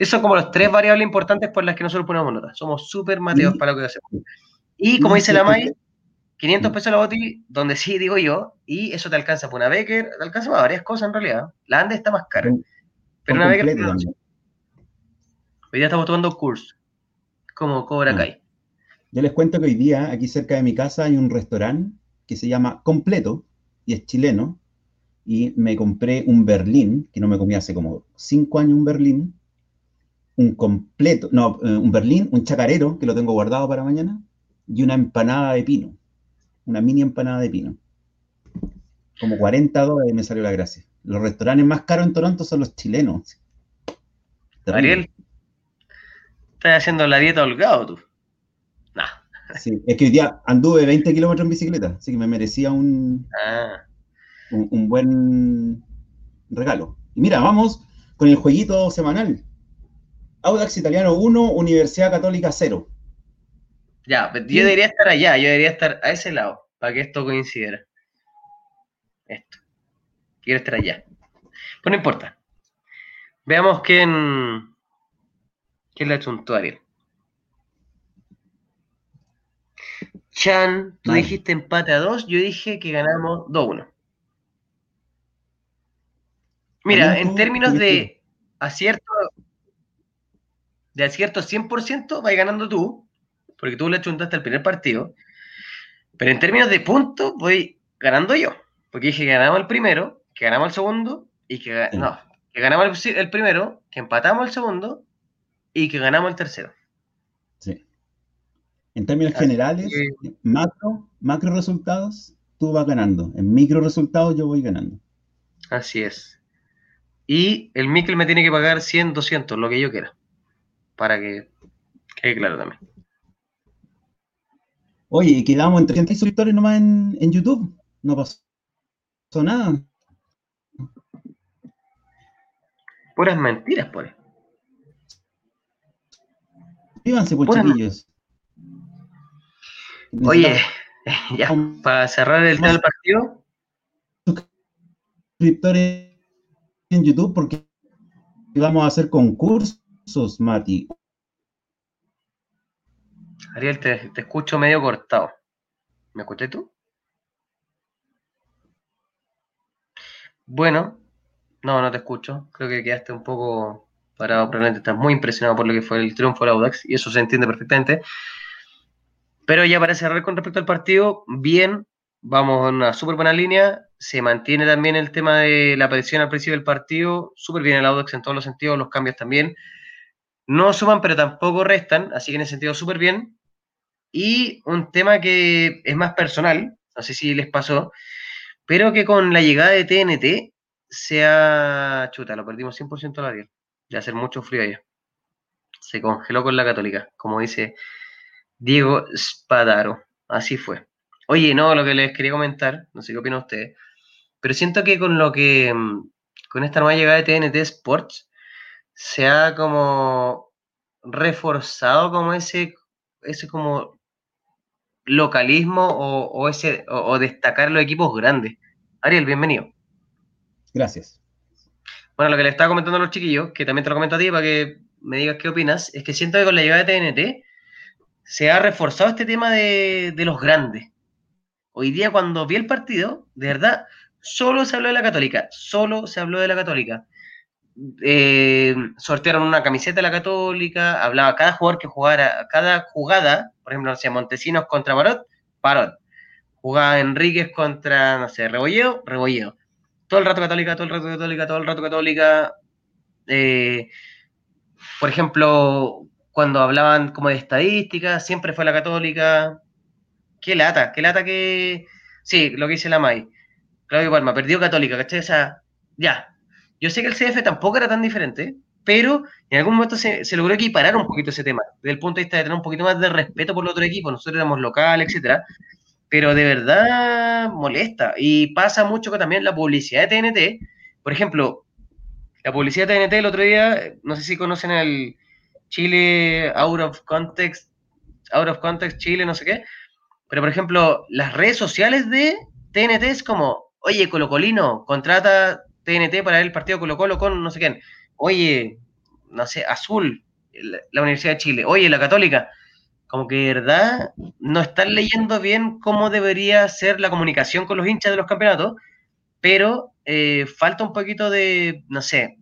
Eso como las tres variables importantes por las que nosotros ponemos nota. Somos súper mateos para lo que hacemos. Y como dice la May, 500 mm. pesos la boti, donde sí digo yo, y eso te alcanza por una Becker, te alcanza para varias cosas en realidad. La Ande está más cara. pero una Becker. Hoy día estamos tomando curso, como Cobra ah. Kai. Yo les cuento que hoy día, aquí cerca de mi casa, hay un restaurante que se llama Completo y es chileno. Y me compré un Berlín, que no me comí hace como 5 años un Berlín. Un completo, no, eh, un Berlín, un chacarero, que lo tengo guardado para mañana, y una empanada de pino una mini empanada de pino. Como 40 dólares me salió la gracia. Los restaurantes más caros en Toronto son los chilenos. Ariel, estás haciendo la dieta holgado tú. Nah. Sí, es que hoy día anduve 20 kilómetros en bicicleta, así que me merecía un, ah. un, buen regalo. Y mira, vamos con el jueguito semanal. Audax Italiano 1, Universidad Católica 0. Ya, yo debería estar allá, yo debería estar a ese lado, para que esto coincidiera. Esto. Quiero estar allá. Pues no importa. Veamos quién, quién le ha hecho un Ariel. Chan, tú dijiste empate a 2, yo dije que ganamos 2-1. Mira, en términos de acierto, de acierto 100%, vas ganando tú porque tú le chuntaste el primer partido. Pero en términos de puntos, voy ganando yo. Porque dije que ganamos el primero, que ganamos el segundo, y que, no, que ganamos el, primero, que empatamos el segundo, y que ganamos el tercero. Sí. En términos generales, macro, macro resultados, tú vas ganando. En micro resultados, yo voy ganando. Así es. Y el Mikel me tiene que pagar 100, 200, lo que yo quiera. Para que quede claro también. Oye, quedamos en 30 suscriptores nomás en, en YouTube. No pasó nada. Puras mentiras, por ahí. Suscríbanse, chiquillos. Oye, ya, para cerrar el tema del partido. Suscriptores en YouTube porque vamos a hacer concursos, Mati. Ariel, te, escucho medio cortado. ¿Me escuché tú? Bueno, no, no te escucho. Creo que quedaste un poco parado. Probablemente estás muy impresionado por lo que fue el triunfo del Audax y eso se entiende perfectamente. Pero ya para cerrar con respecto al partido, bien, vamos en una súper buena línea. Se mantiene también el tema de la presión al principio del partido. Súper bien el Audax en todos los sentidos, los cambios también. No suman, pero tampoco restan, así que en ese sentido súper bien. Y un tema que es más personal, no sé si les pasó, pero que con la llegada de TNT se ha... Chuta, lo perdimos 100% la de hacer mucho frío allá. Se congeló con la católica, como dice Diego Spadaro, así fue. Oye, no, lo que les quería comentar, no sé qué opinan ustedes, pero siento que con lo que, mm, con esta nueva llegada de TNT Sports, se ha como reforzado como ese, ese como localismo o, ese, o, destacar los equipos grandes. Ariel, bienvenido. Gracias. Bueno, lo que le estaba comentando a los chiquillos, que también te lo comento a ti para que me digas qué opinas, es que siento que con la llegada de TNT se ha reforzado este tema de, de los grandes. Hoy día cuando vi el partido, de verdad, solo se habló de la católica, solo se habló de la católica. Eh, sortearon una camiseta de la Católica, hablaba cada jugador que jugara, cada jugada, por ejemplo, no sé, Montesinos contra Parot, Parot. Jugaba Enríquez contra, no sé, Rebolleo, Rebolleo. Todo el rato Católica, todo el rato Católica, todo el rato Católica. Eh, por ejemplo, cuando hablaban como de estadísticas, siempre fue la Católica. Qué lata, qué lata que. Sí, lo que dice la MAI. Claudio Palma, perdió Católica, ¿cachai? O sea, ya, yo sé que el CF tampoco era tan diferente, pero en algún momento se, logró equiparar un poquito ese tema, desde el punto de vista de tener un poquito más de respeto por los otros equipos. Nosotros éramos local, etcétera, pero de verdad molesta. Y pasa mucho que también la publicidad de TNT, por ejemplo, la publicidad de TNT el otro día, no sé si conocen el Chile Out of Context, Out of Context Chile, no sé qué, pero por ejemplo, las redes sociales de TNT es como, oye, Colocolino, contrata TNT para ver el partido Colo Colo con no sé quién. Oye, no sé, Azul, la, Universidad de Chile. Oye, la Católica. Como que de verdad no están leyendo bien cómo debería ser la comunicación con los hinchas de los campeonatos, pero eh, falta un poquito de, no sé,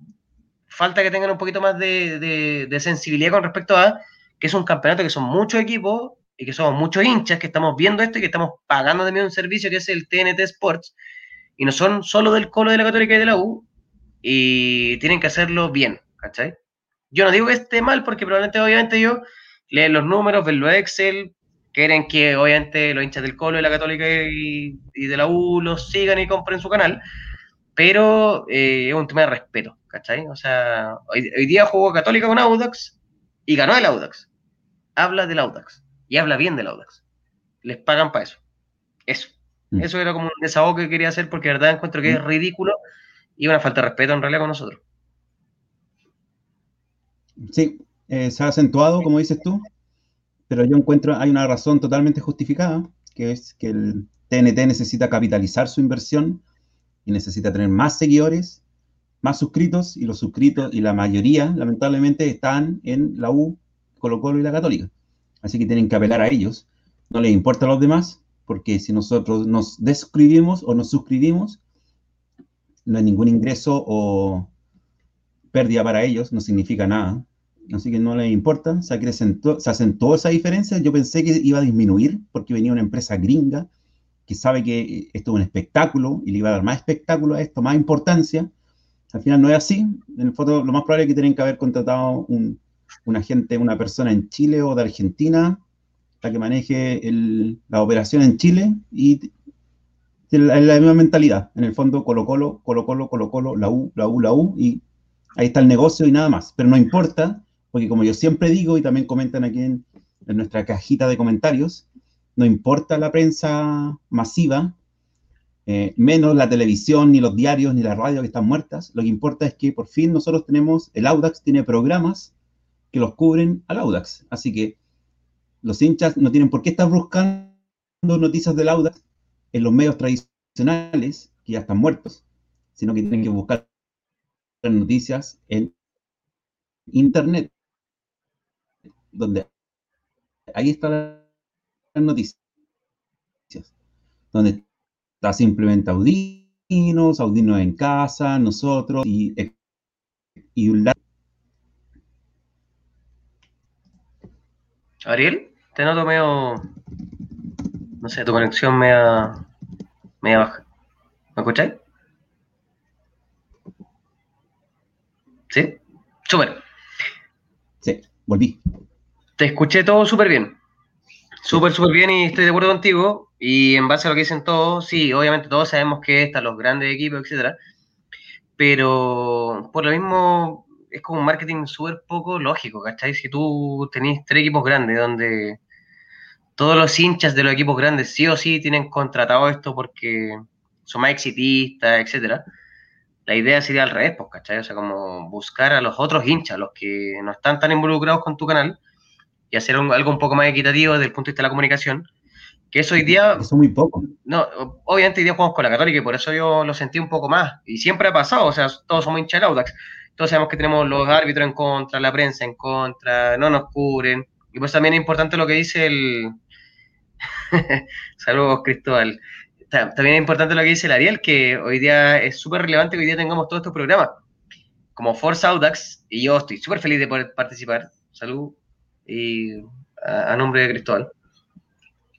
falta que tengan un poquito más de, de sensibilidad con respecto a que es un campeonato que son muchos equipos y que somos muchos hinchas que estamos viendo esto y que estamos pagando también un servicio que es el TNT Sports y no son solo del Colo de la Católica y de la U, y tienen que hacerlo bien, ¿cachai? Yo no digo que esté mal, porque probablemente, obviamente, yo leen los números, ven los Excel, quieren que, obviamente, los hinchas del Colo de la Católica y, de la U los sigan y compren su canal, pero eh, es un tema de respeto, ¿cachai? O sea, hoy, día jugó Católica con Audax y ganó el Audax. Habla del Audax y habla bien del Audax. Les pagan para eso. Eso. Mm. Eso era como un desahogo que quería hacer porque de verdad encuentro que es mm. ridículo y una falta de respeto en realidad con nosotros. Sí, eh, se ha acentuado, como dices tú, pero yo encuentro hay una razón totalmente justificada, que es que el TNT necesita capitalizar su inversión y necesita tener más seguidores, más suscritos, y los suscritos y la mayoría, lamentablemente, están en la U, Colo Colo y la Católica. Así que tienen que apelar a ellos. No les importa a los demás, porque si nosotros nos describimos o nos suscribimos, no hay ningún ingreso o pérdida para ellos, no significa nada. Así que no les importa, se acrecentó, se acentuó esa diferencia. Yo pensé que iba a disminuir porque venía una empresa gringa que sabe que esto es un espectáculo y le iba a dar más espectáculo a esto, más importancia. Al final no es así. En el foto, lo más probable es que tienen que haber contratado un, un agente, una persona en Chile o de Argentina para que maneje la operación en Chile y la, la misma mentalidad. En el fondo, Colo Colo, Colo Colo, Colo Colo, la U, la U, la U, y ahí está el negocio y nada más. Pero no importa, porque como yo siempre digo y también comentan aquí en, nuestra cajita de comentarios, no importa la prensa masiva, eh, menos la televisión, ni los diarios, ni la radio que están muertas. Lo que importa es que por fin nosotros tenemos, el Audax tiene programas que los cubren al Audax. Así que los hinchas no tienen por qué estar buscando noticias del Audax en los medios tradicionales, que ya están muertos, sino que tienen que buscar noticias en Internet, donde ahí están las noticias, donde está simplemente Audinos, Audinos en casa, nosotros y, y un Ariel, te noto medio. No sé, tu conexión media. media baja. ¿Me escucháis? ¿Sí? Súper. Sí, volví. Te escuché todo súper bien. Súper, súper bien y estoy de acuerdo contigo. Y en base a lo que dicen todos, sí, obviamente todos sabemos que están los grandes equipos, etcétera. Pero por lo mismo, como un marketing súper poco lógico, ¿cachai? Si tú tenés tres equipos grandes donde todos los hinchas de los equipos grandes sí o sí tienen contratado esto porque son más exitistas, etcétera. La idea sería al revés, pues, ¿cachai? O sea, como buscar a los otros hinchas, los que no están tan involucrados con tu canal, y hacer algo un poco más equitativo desde el punto de vista de la comunicación, que eso hoy día... Eso muy poco. No, obviamente hoy día jugamos con la Católica y por eso yo lo sentí un poco más. Y siempre ha pasado, o sea, todos somos hinchas del Audax. Todos sabemos que tenemos los árbitros en contra, la prensa en contra, no nos cubren. Y pues también es importante lo que dice el... Saludos, Cristóbal. También es importante lo que dice el Ariel, que hoy día es súper relevante que hoy día tengamos todos estos programas. Como Force Audax, y yo estoy súper feliz de poder participar. Salud y a nombre de Cristóbal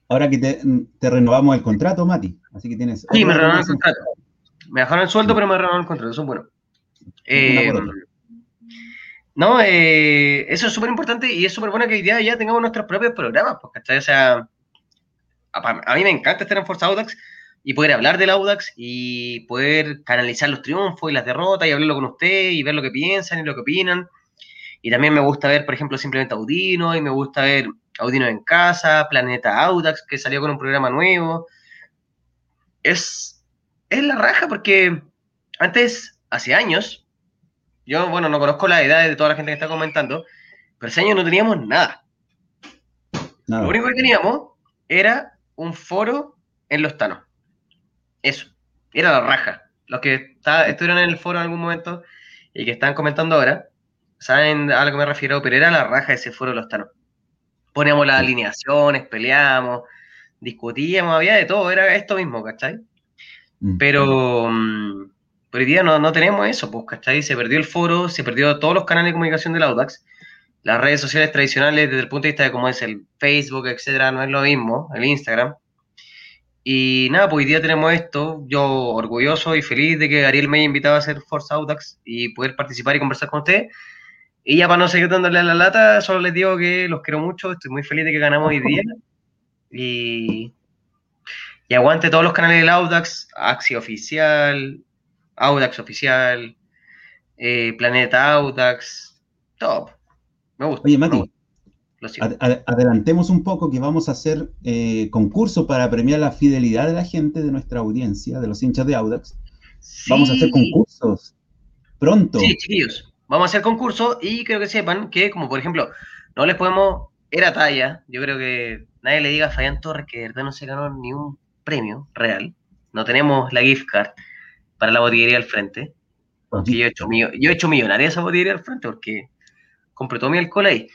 ahora que te, renovamos el contrato, Mati. Así que tienes. Sí, me renovaron el contrato. Me bajaron el sueldo, pero me renovaron el contrato. Eso es bueno. Eh, no, eh, eso es súper importante y es súper bueno que hoy día ya tengamos nuestros propios programas, porque o sea, a, mí me encanta estar en Forza Audax y poder hablar del Audax y poder canalizar los triunfos y las derrotas y hablarlo con usted y ver lo que piensan y lo que opinan. Y también me gusta ver, por ejemplo, simplemente Audino y me gusta ver Audino en Casa, Planeta Audax, que salió con un programa nuevo. Es, es la raja porque antes, hace años, yo, bueno, no conozco la edad de toda la gente que está comentando, pero hace años no teníamos nada. Lo único que teníamos era un foro en los tanos. Eso, era la raja. Los que estuvieron en el foro en algún momento y que están comentando ahora, saben a lo que me refiero, pero era la raja ese foro de los tanos poníamos las alineaciones, peleábamos, discutíamos, había de todo, era esto mismo, ¿cachai? Mm. Pero, hoy día no, no, tenemos eso, pues, ¿cachai? Se perdió el foro, se perdió todos los canales de comunicación del Audax, las redes sociales tradicionales desde el punto de vista de cómo es el Facebook, etcétera, no es lo mismo, el Instagram. Y nada, pues hoy día tenemos esto, yo orgulloso y feliz de que Ariel me haya invitado a hacer Force Audax y poder participar y conversar con ustedes. Y ya para no seguir dándole a la lata, solo les digo que los quiero mucho, estoy muy feliz de que ganamos hoy día. Y, y aguante todos los canales del Audax, Axi Oficial, Audax Oficial, eh, Planeta Audax, top. Me gusta. Oye, Mati, adelantemos un poco que vamos a hacer eh, concurso para premiar la fidelidad de la gente, de nuestra audiencia, de los hinchas de Audax. Vamos a hacer concursos pronto. Sí, chiquillos vamos a hacer concurso y creo que sepan que, como por ejemplo, no les podemos, era talla, yo creo que nadie le diga a Fabián Torres que de verdad no se ganó ni un premio real, no tenemos la gift card para la botillería al frente, porque yo he hecho, yo he hecho millonaria esa botillería al frente porque compré todo mi alcohol ahí,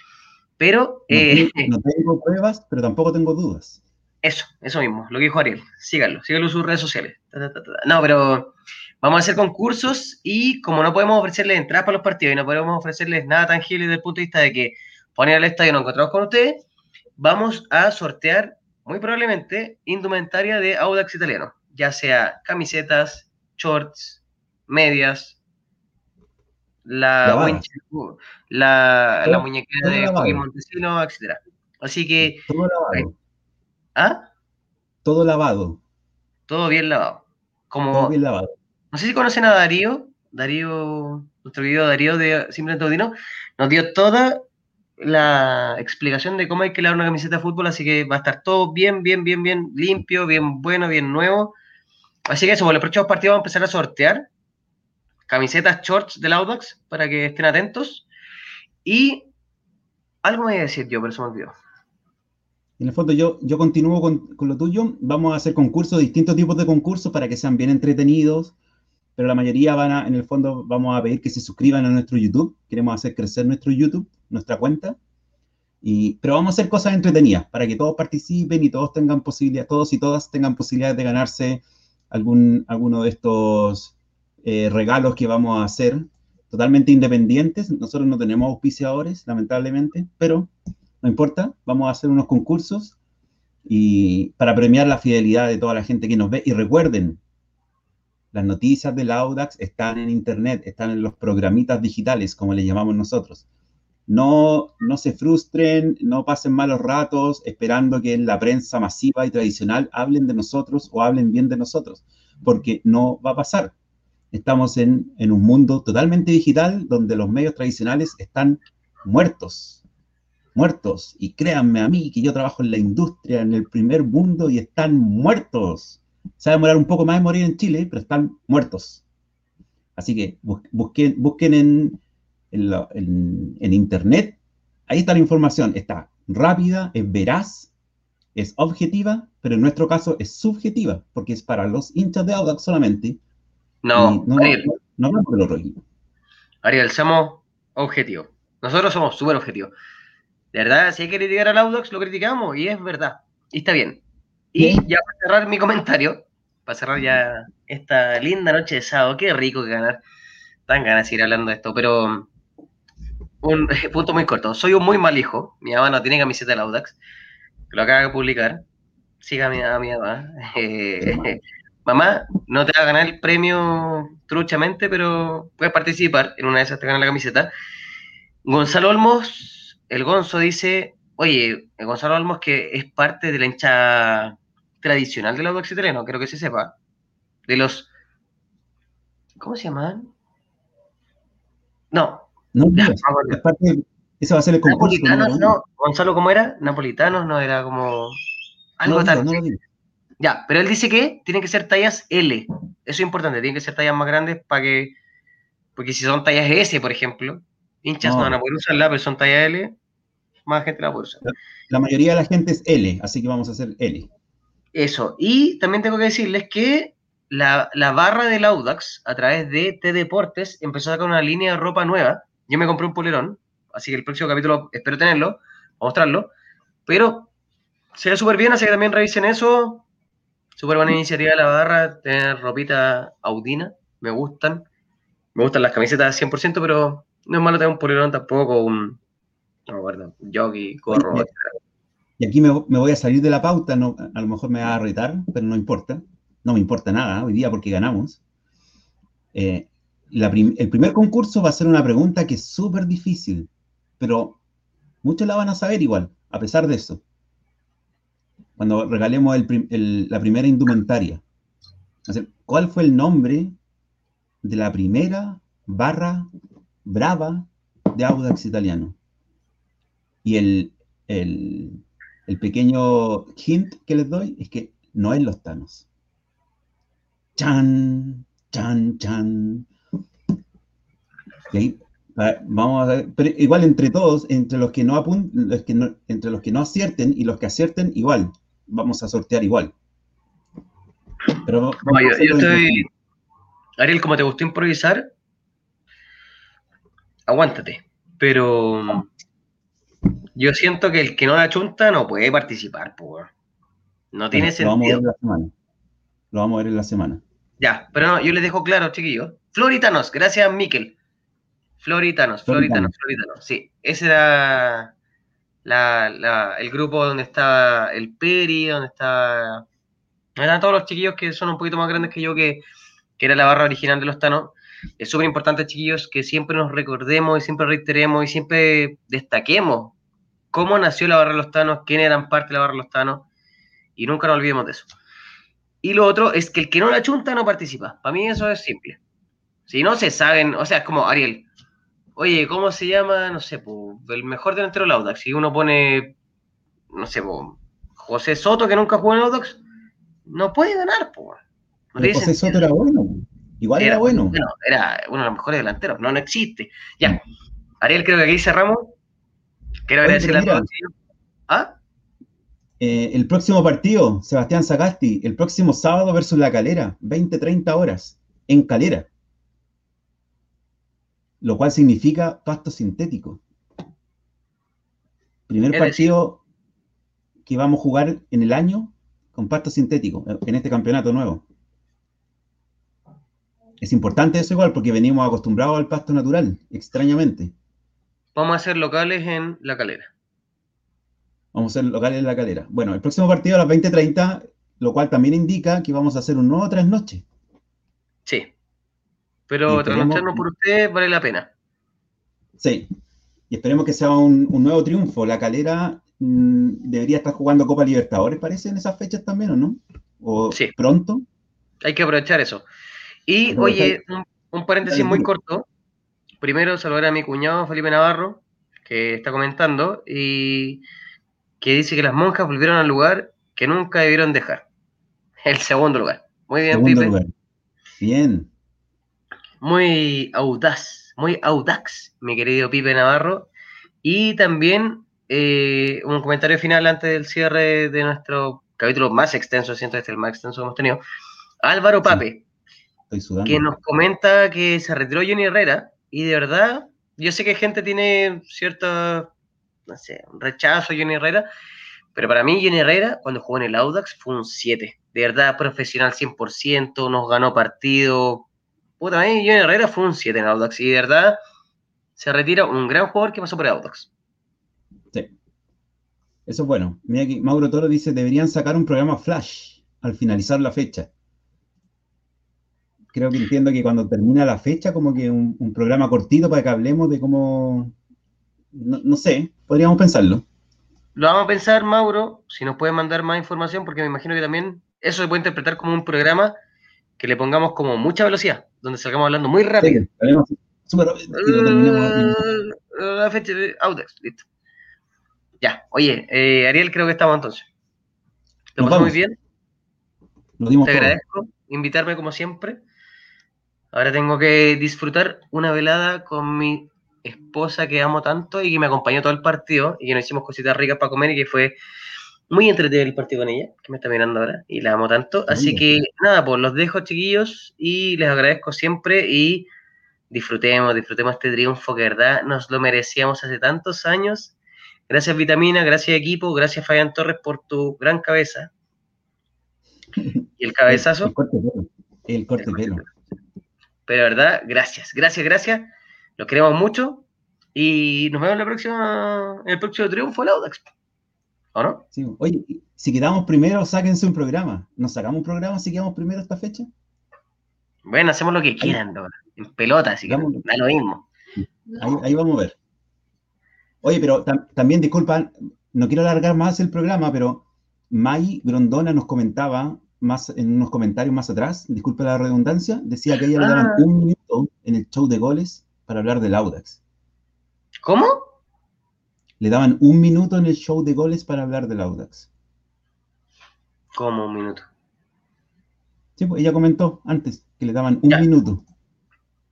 pero... No, eh, no tengo pruebas, pero tampoco tengo dudas. Eso, eso mismo, lo que dijo Ariel, síganlo, síganlo en sus redes sociales. No, pero Vamos a hacer concursos y como no podemos ofrecerles entradas para los partidos y no podemos ofrecerles nada tangible desde el punto de vista de que poner al estadio nos encontramos con ustedes, vamos a sortear muy probablemente indumentaria de Audax italiano, ya sea camisetas, shorts, medias, la, la, la, muñequera de Joaquín Montesino, etc. Así que... Todo lavado. ¿Ah? Todo lavado. Todo bien lavado. Como, Todo bien lavado. No sé si conocen a Darío, Darío, nuestro video Darío de Simplemente Odino, nos dio toda la explicación de cómo hay que lavar una camiseta de fútbol, así que va a estar todo bien, bien, bien, bien limpio, bien bueno, bien nuevo. Así que eso, por los próximos partidos vamos a empezar a sortear camisetas shorts del Audax para que estén atentos. Y algo me voy a decir yo, pero se me olvidó. En el fondo yo, yo continúo con, con, lo tuyo. Vamos a hacer concursos, distintos tipos de concursos para que sean bien entretenidos, pero la mayoría van a, en el fondo, vamos a pedir que se suscriban a nuestro YouTube. Queremos hacer crecer nuestro YouTube, nuestra cuenta. Y, pero vamos a hacer cosas entretenidas para que todos participen y todos tengan posibilidad, todos y todas tengan posibilidad de ganarse algún, alguno de estos eh, regalos que vamos a hacer totalmente independientes. Nosotros no tenemos auspiciadores, lamentablemente, pero no importa, vamos a hacer unos concursos y para premiar la fidelidad de toda la gente que nos ve. Y recuerden, las noticias del Audax están en Internet, están en los programitas digitales, como le llamamos nosotros. No, no se frustren, no pasen malos ratos esperando que en la prensa masiva y tradicional hablen de nosotros o hablen bien de nosotros, porque no va a pasar. Estamos en, en un mundo totalmente digital donde los medios tradicionales están muertos. muertos. Y créanme a mí que yo trabajo en la industria, en el primer mundo, y están muertos. Se va a un poco más de morir en Chile, pero están muertos. Así que busquen, busquen en, en, internet, ahí está la información. Está rápida, es veraz, es objetiva, pero en nuestro caso es subjetiva, porque es para los hinchas de Audax solamente. No, no, Ariel, no, no, no, no Ariel, somos objetivos. Nosotros somos súper objetivos. De verdad, si hay que criticar al Audax, lo criticamos y es verdad. Y está bien. Y ya para cerrar mi comentario, para cerrar ya esta linda noche de sábado, qué rico que ganar. Dan ganas de ir hablando de esto, pero un punto muy corto. Soy un muy mal hijo. Mi mamá no tiene camiseta del Audax. Lo acaba de publicar. Siga a mi, mamá. Eh, mamá, no te va a ganar el premio truchamente, pero puedes participar. En una de esas te ganas la camiseta. Gonzalo Olmos, el Gonzo dice, oye, Gonzalo Olmos que es parte de la hincha tradicional del Audax italiano, creo que se sepa. De los... ¿Cómo se llaman? No. No, es parte ese va a ser el concurso. Napolitanos, no. Gonzalo, ¿cómo era? Napolitanos, no era como. Algo tal. ya, pero él dice que tienen que ser tallas L. Eso es importante, tienen que ser tallas más grandes para que. Porque si son tallas S, por ejemplo, hinchas no, van a poder usarla, pero son tallas L, más gente la puede usar. La, mayoría de la gente es L, así que vamos a hacer L. Eso. Y también tengo que decirles que la, la, barra del Audax, a través de T Deportes, empezó a sacar una línea de ropa nueva. Yo me compré un polerón así que el próximo capítulo espero tenerlo, mostrarlo, pero se ve súper bien, así que también revisen eso. Súper buena iniciativa de la barra, tener ropita audina, me gustan. Me gustan las camisetas 100%, pero no es malo tener un polerón tampoco, un, no un jockey, gorro, Y aquí me, voy a salir de la pauta, no, a lo mejor me va a retar, pero no importa. No me importa nada hoy día porque ganamos. Eh, el primer concurso va a ser una pregunta que es súper difícil pero muchos la van a saber igual, a pesar de eso. Cuando regalemos la primera indumentaria. ¿Cuál fue el nombre de la primera barra brava de Audax italiano? Y el, pequeño hint que les doy es que no es los Thanos. Chan, chan, chan. Y ahí Vamos a ver, pero igual entre todos, entre los que no apunten, los que no, entre los que no acierten y los que acierten, igual, vamos a sortear igual. Pero yo, estoy. Ariel, como te gustó improvisar, aguántate. Pero yo siento que el que no la chunta no puede participar, pues. No tiene sentido. Lo vamos a ver en la semana. Lo vamos a ver en la semana. Ya, pero no, yo les dejo claro, chiquillos. Floritanos, gracias, Miquel. Floritanos, Floritanos, Floritanos, sí. Ese era el grupo donde estaba el Peri, donde estaba... Eran todos los chiquillos que son un poquito más grandes que yo, que, era la barra original de los Thanos. Es súper importante, chiquillos, que siempre nos recordemos y siempre reiteremos y siempre destaquemos cómo nació la barra de los Thanos, quiénes eran parte de la barra de los Thanos, y nunca nos olvidemos de eso. Y lo otro es que el que no la chunta no participa. Para mí eso es simple. Si no se saben, o sea, es como Ariel, oye, ¿cómo se llama? No sé, el mejor delantero del Audax. Si uno pone, no sé, José Soto, que nunca jugó en Audax, no puede ganar, pues. José Soto era bueno. Igual era, bueno. Era uno de los mejores delanteros. No, no existe. Ya. Ariel, creo que aquí cerramos. Quiero agradecerle a todos. ¿Ah? Eh, el próximo partido, Sebastián Sagasti, el próximo sábado versus La Calera, 20-30 horas, en Calera lo cual significa pasto sintético. Primer partido que vamos a jugar en el año con pasto sintético, en este campeonato nuevo. Es importante eso igual porque venimos acostumbrados al pasto natural, extrañamente. Vamos a ser locales en La Calera. Vamos a ser locales en La Calera. Bueno, el próximo partido a las 20.30, lo cual también indica que vamos a hacer un nuevo noches. Sí. Pero trasnocharnos por usted vale la pena. Sí. Y esperemos que sea un, nuevo triunfo. La calera mm, debería estar jugando Copa Libertadores, parece, en esas fechas también, ¿o no? ¿O sí. pronto? Hay que aprovechar eso. Y, oye, un, paréntesis muy corto. Primero, saludar a mi cuñado, Felipe Navarro, que está comentando y que dice que las monjas volvieron al lugar que nunca debieron dejar. El segundo lugar. Muy bien, Pipe. Bien. Muy audaz, muy audax, mi querido Pipe Navarro. Y también eh, un comentario final antes del cierre de nuestro capítulo más extenso, siento este es el más extenso que hemos tenido. Álvaro Pape, que nos comenta que se retiró Johnny Herrera y de verdad, yo sé que gente tiene cierto, no sé, rechazo a Johnny Herrera, pero para mí Johnny Herrera, cuando jugó en el Audax, fue un 7. De verdad, profesional 100%, nos ganó partido. Puta, mí Johnny Herrera fue un 7 en Audax y de verdad se retira un gran jugador que pasó por Audax. Sí. Eso es bueno. Mira aquí, Mauro Toro dice, deberían sacar un programa Flash al finalizar la fecha creo que entiendo que cuando termina la fecha, como que un, programa cortito para que hablemos de cómo, no, sé, podríamos pensarlo. Lo vamos a pensar, Mauro, si nos puede mandar más información, porque me imagino que también eso se puede interpretar como un programa que le pongamos como mucha velocidad, donde salgamos hablando muy rápido. súper rápido. Eh, la fecha de Audex, listo. Ya, oye, eh, Ariel, creo que estamos entonces. ¿Te pasó muy bien? Te agradezco invitarme como siempre. Ahora tengo que disfrutar una velada con mi esposa que amo tanto y que me acompañó todo el partido y que nos hicimos cositas ricas para comer y que fue muy entretenido el partido con ella, que me está mirando ahora y la amo tanto. Así que nada, pues los dejo chiquillos y les agradezco siempre y disfrutemos, disfrutemos este triunfo que verdad nos lo merecíamos hace tantos años. Gracias Vitamina, gracias equipo, gracias Fabián Torres por tu gran cabeza. Y el cabezazo. El corte pelo. El corte pelo. Pero verdad, gracias, gracias, gracias. Los queremos mucho. Y nos vemos en la próxima, en el próximo triunfo del Audax. ¿O no? Sí. Oye, si quedamos primero, sáquense un programa. ¿Nos sacamos un programa si quedamos primero esta fecha? Bueno, hacemos lo que quieran, en pelota, así que da lo mismo. Ahí, vamos a ver. Oye, pero también disculpa, no quiero alargar más el programa, pero May Grondona nos comentaba más, en unos comentarios más atrás, disculpe la redundancia, decía que ella le daban ah. un minuto en el show de goles para hablar del Audax. ¿Cómo? Le daban un minuto en el show de goles para hablar del Audax. ¿Cómo un minuto? Sí, pues ella comentó antes que le daban un minuto.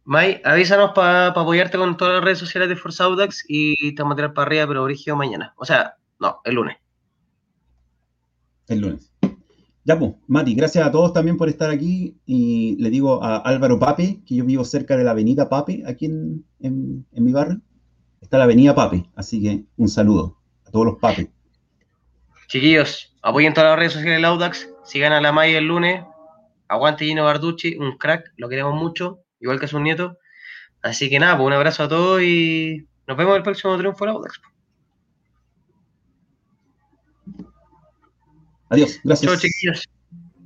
May, avísanos para apoyarte con todas las redes sociales de Forza Audax y te vamos a tirar para arriba, pero origen mañana. O sea, no, el lunes. El lunes. Ya, pues, Mati, gracias a todos también por estar aquí. Y le digo a Álvaro Pape, que yo vivo cerca de la avenida Pape, aquí en, mi barrio. Está la avenida Pape, así que un saludo a todos los Pape. Chiquillos, apoyen todas las redes sociales del Audax. Sigan a la Maya el lunes. Aguante Gino Barducci, un crack, lo queremos mucho, igual que a sus nietos. Así que nada, pues un abrazo a todos y nos vemos el próximo triunfo del Audax. Adiós, gracias. Chiquillos.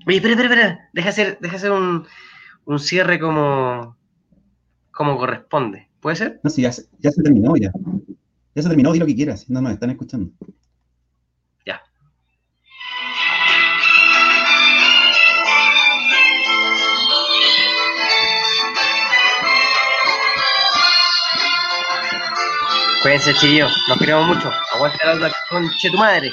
Oye, espera, espera, espera. Deja hacer, deja hacer un, un cierre como, como corresponde. ¿Puede ser? No, sí, ya se, ya se terminó ya. Ya se terminó, di lo que quieras. No, no, están escuchando. Ya. Cuídense, chiquillos. Nos queremos mucho. Aguante la conche tu madre.